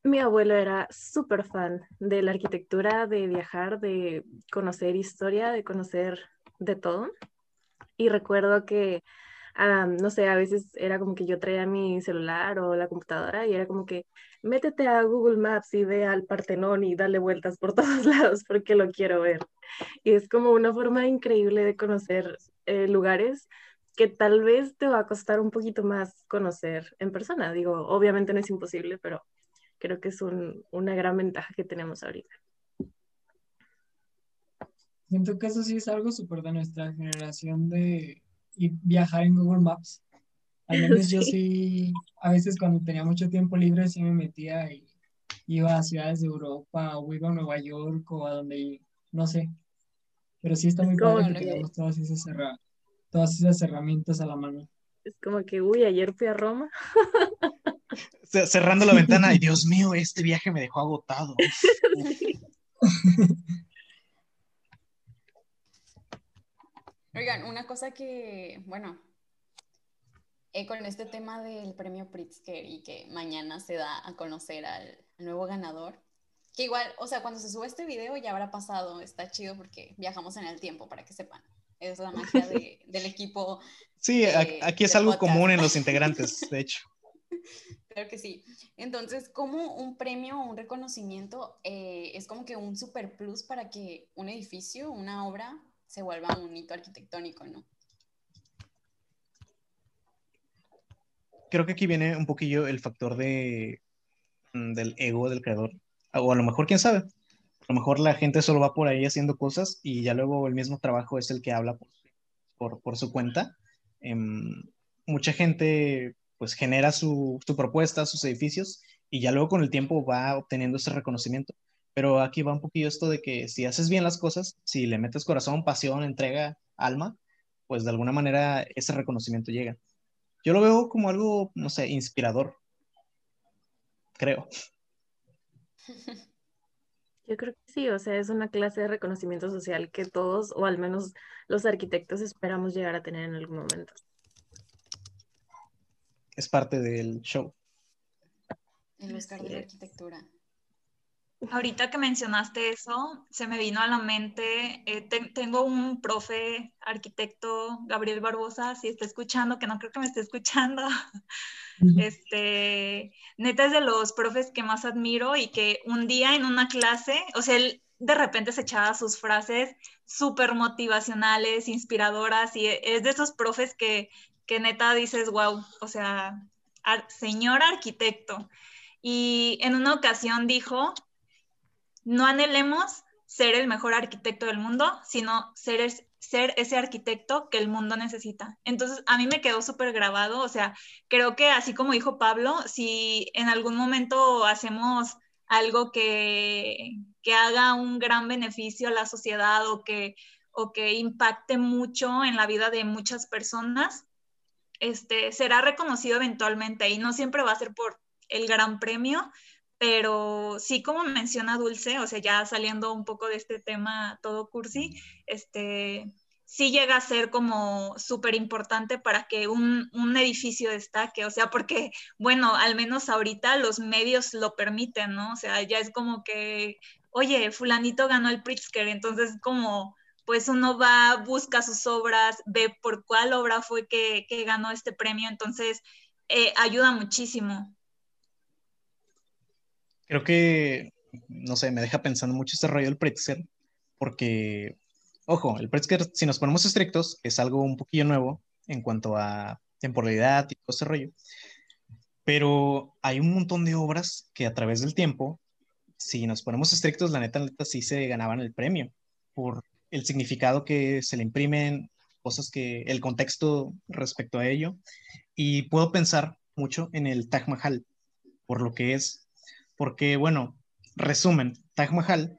Mi abuelo era súper fan de la arquitectura, de viajar, de conocer historia, de conocer de todo. Y recuerdo que, ah, no sé, a veces era como que yo traía mi celular o la computadora y era como que métete a Google Maps y ve al Partenón y dale vueltas por todos lados porque lo quiero ver. Y es como una forma increíble de conocer eh, lugares que tal vez te va a costar un poquito más conocer en persona. Digo, obviamente no es imposible, pero creo que es un- una gran ventaja que tenemos ahorita. Siento que eso sí es algo súper de nuestra generación de viajar en Google Maps. Al menos yo Sí. sí, a veces cuando tenía mucho tiempo libre, sí me metía y iba a ciudades de Europa o iba a Nueva York o a donde, no sé. Pero sí está muy padre que tengamos todas esas, todas esas herramientas a la mano. Es como que, uy, ayer fui a Roma. Ce- Cerrando la ventana, y Dios mío, este viaje me dejó agotado. Oigan, una cosa que, bueno, eh, con este tema del premio Pritzker y que mañana se da a conocer al, al nuevo ganador, que igual, o sea, cuando se sube este video ya habrá pasado, está chido porque viajamos en el tiempo, para que sepan. Es la magia de- del equipo, Sí, Eh, aquí es algo podcast. común en los integrantes, de hecho. creo que sí. Entonces, como un premio o un reconocimiento eh, es como que un super plus para que un edificio, una obra, se vuelva un hito arquitectónico, ¿no? Creo que aquí viene un poquillo el factor de, mm, del ego del creador. O a lo mejor, quién sabe. A lo mejor la gente solo va por ahí haciendo cosas y ya luego el mismo trabajo es el que habla por, por, por su cuenta. Em, mucha gente pues genera su, su propuesta, sus edificios y ya luego con el tiempo va obteniendo ese reconocimiento. Pero aquí va un poquillo esto de que si haces bien las cosas, si le metes corazón, pasión, entrega, alma, pues de alguna manera ese reconocimiento llega. Yo lo veo como algo, no sé, inspirador. Creo. Yo creo que sí, o sea, es una clase de reconocimiento social que todos, o al menos los arquitectos, esperamos llegar a tener en algún momento. Es parte del show. El Oscar de la arquitectura. Ahorita que mencionaste eso, se me vino a la mente, eh, te- tengo un profe arquitecto, Gabriel Barbosa, si está escuchando, que no creo que me esté escuchando, este, neta es de los profes que más admiro y que un día en una clase, o sea, él de repente se echaba sus frases súper motivacionales, inspiradoras, y es de esos profes que, que neta dices, wow, o sea, ar- señor arquitecto. Y en una ocasión dijo, no anhelemos ser el mejor arquitecto del mundo, sino ser, ser ese arquitecto que el mundo necesita. Entonces, a mí me quedó súper grabado, o sea, creo que así como dijo Pablo, si en algún momento hacemos algo que, que haga un gran beneficio a la sociedad o que, o que impacte mucho en la vida de muchas personas, este, será reconocido eventualmente y no siempre va a ser por el gran premio, pero sí como menciona Dulce, o sea, ya saliendo un poco de este tema todo cursi, este, sí llega a ser como súper importante para que un, un, edificio destaque, o sea, porque, bueno, al menos ahorita los medios lo permiten, ¿no? O sea, ya es como que, oye, fulanito ganó el Pritzker, entonces como pues uno va, busca sus obras, ve por cuál obra fue que, que ganó este premio, entonces eh, ayuda muchísimo. Creo que no sé, me deja pensando mucho este rollo del Pritzker, porque, ojo, el Pritzker, si nos ponemos estrictos, es algo un poquillo nuevo en cuanto a temporalidad y todo ese rollo. Pero hay un montón de obras que a través del tiempo, si nos ponemos estrictos, la neta, la neta sí se ganaban el premio por el significado que se le imprimen, cosas que, el contexto respecto a ello. Y puedo pensar mucho en el Taj Mahal, por lo que es, porque, bueno, resumen, Taj Mahal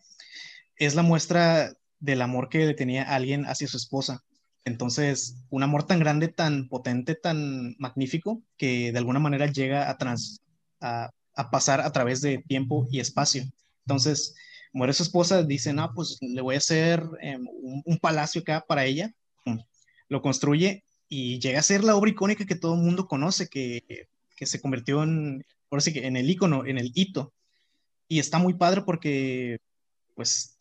es la muestra del amor que tenía alguien hacia su esposa. Entonces, un amor tan grande, tan potente, tan magnífico, que de alguna manera llega a, trans, a, pasar a través de tiempo y espacio. Entonces, muere su esposa, dice, no, pues le voy a hacer em, un, palacio acá para ella. Lo construye y llega a ser la obra icónica que todo el mundo conoce, que, que se convirtió en, en el icono, en el hito. Y está muy padre porque, pues,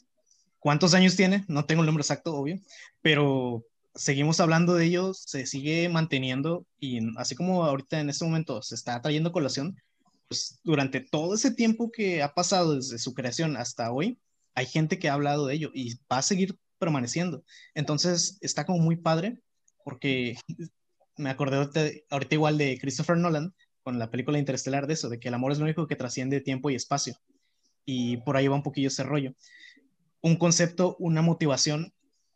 ¿cuántos años tiene? No tengo el número exacto, obvio, pero seguimos hablando de ellos, se sigue manteniendo y así como ahorita en este momento se está trayendo colación, pues durante todo ese tiempo que ha pasado desde su creación hasta hoy, hay gente que ha hablado de ello y va a seguir permaneciendo. Entonces está como muy padre porque me acordé ahorita, igual de Christopher Nolan con la película Interestelar de eso, de que el amor es lo único que trasciende tiempo y espacio. Y por ahí va un poquillo ese rollo. Un concepto, una motivación,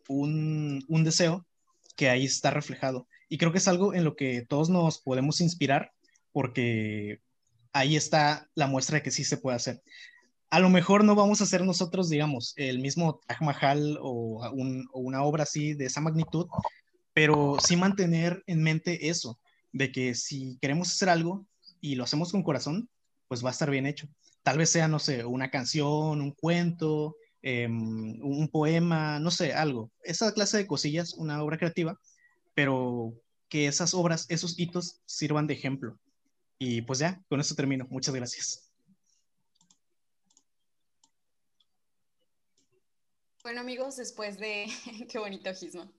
un, un deseo que ahí está reflejado. Y creo que es algo en lo que todos nos podemos inspirar porque ahí está la muestra de que sí se puede hacer. A lo mejor no vamos a hacer nosotros, digamos, el mismo Taj Mahal o, o una obra así de esa magnitud, pero sí mantener en mente eso, de que si queremos hacer algo y lo hacemos con corazón, pues va a estar bien hecho. Tal vez sea, no sé, una canción, un cuento, Em, un poema, no sé, algo. Esa clase de cosillas, una obra creativa, pero que esas obras, esos hitos sirvan de ejemplo. Y pues ya, con eso termino. Muchas gracias. Bueno amigos, después de, qué bonito gismo,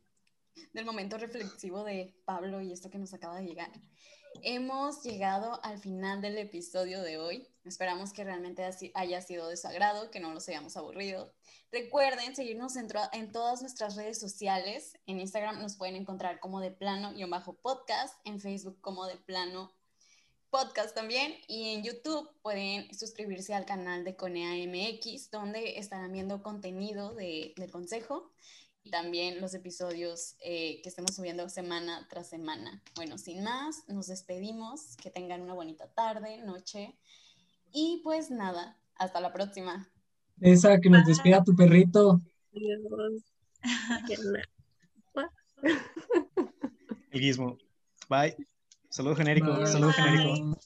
del momento reflexivo de Pablo y esto que nos acaba de llegar, hemos llegado al final del episodio de hoy. Esperamos que realmente haya sido de su agrado, que no los hayamos aburrido. Recuerden seguirnos en, en todas nuestras redes sociales. En Instagram nos pueden encontrar como de plano-podcast, en Facebook como de plano podcast también y en YouTube pueden suscribirse al canal de Conea MX donde estarán viendo contenido de, del consejo y también los episodios eh, que estemos subiendo semana tras semana. Bueno, sin más, nos despedimos, que tengan una bonita tarde, noche y pues nada, hasta la próxima. Esa que nos despida tu perrito. El guismo. Bye. Saludo genérico. Saludo genérico.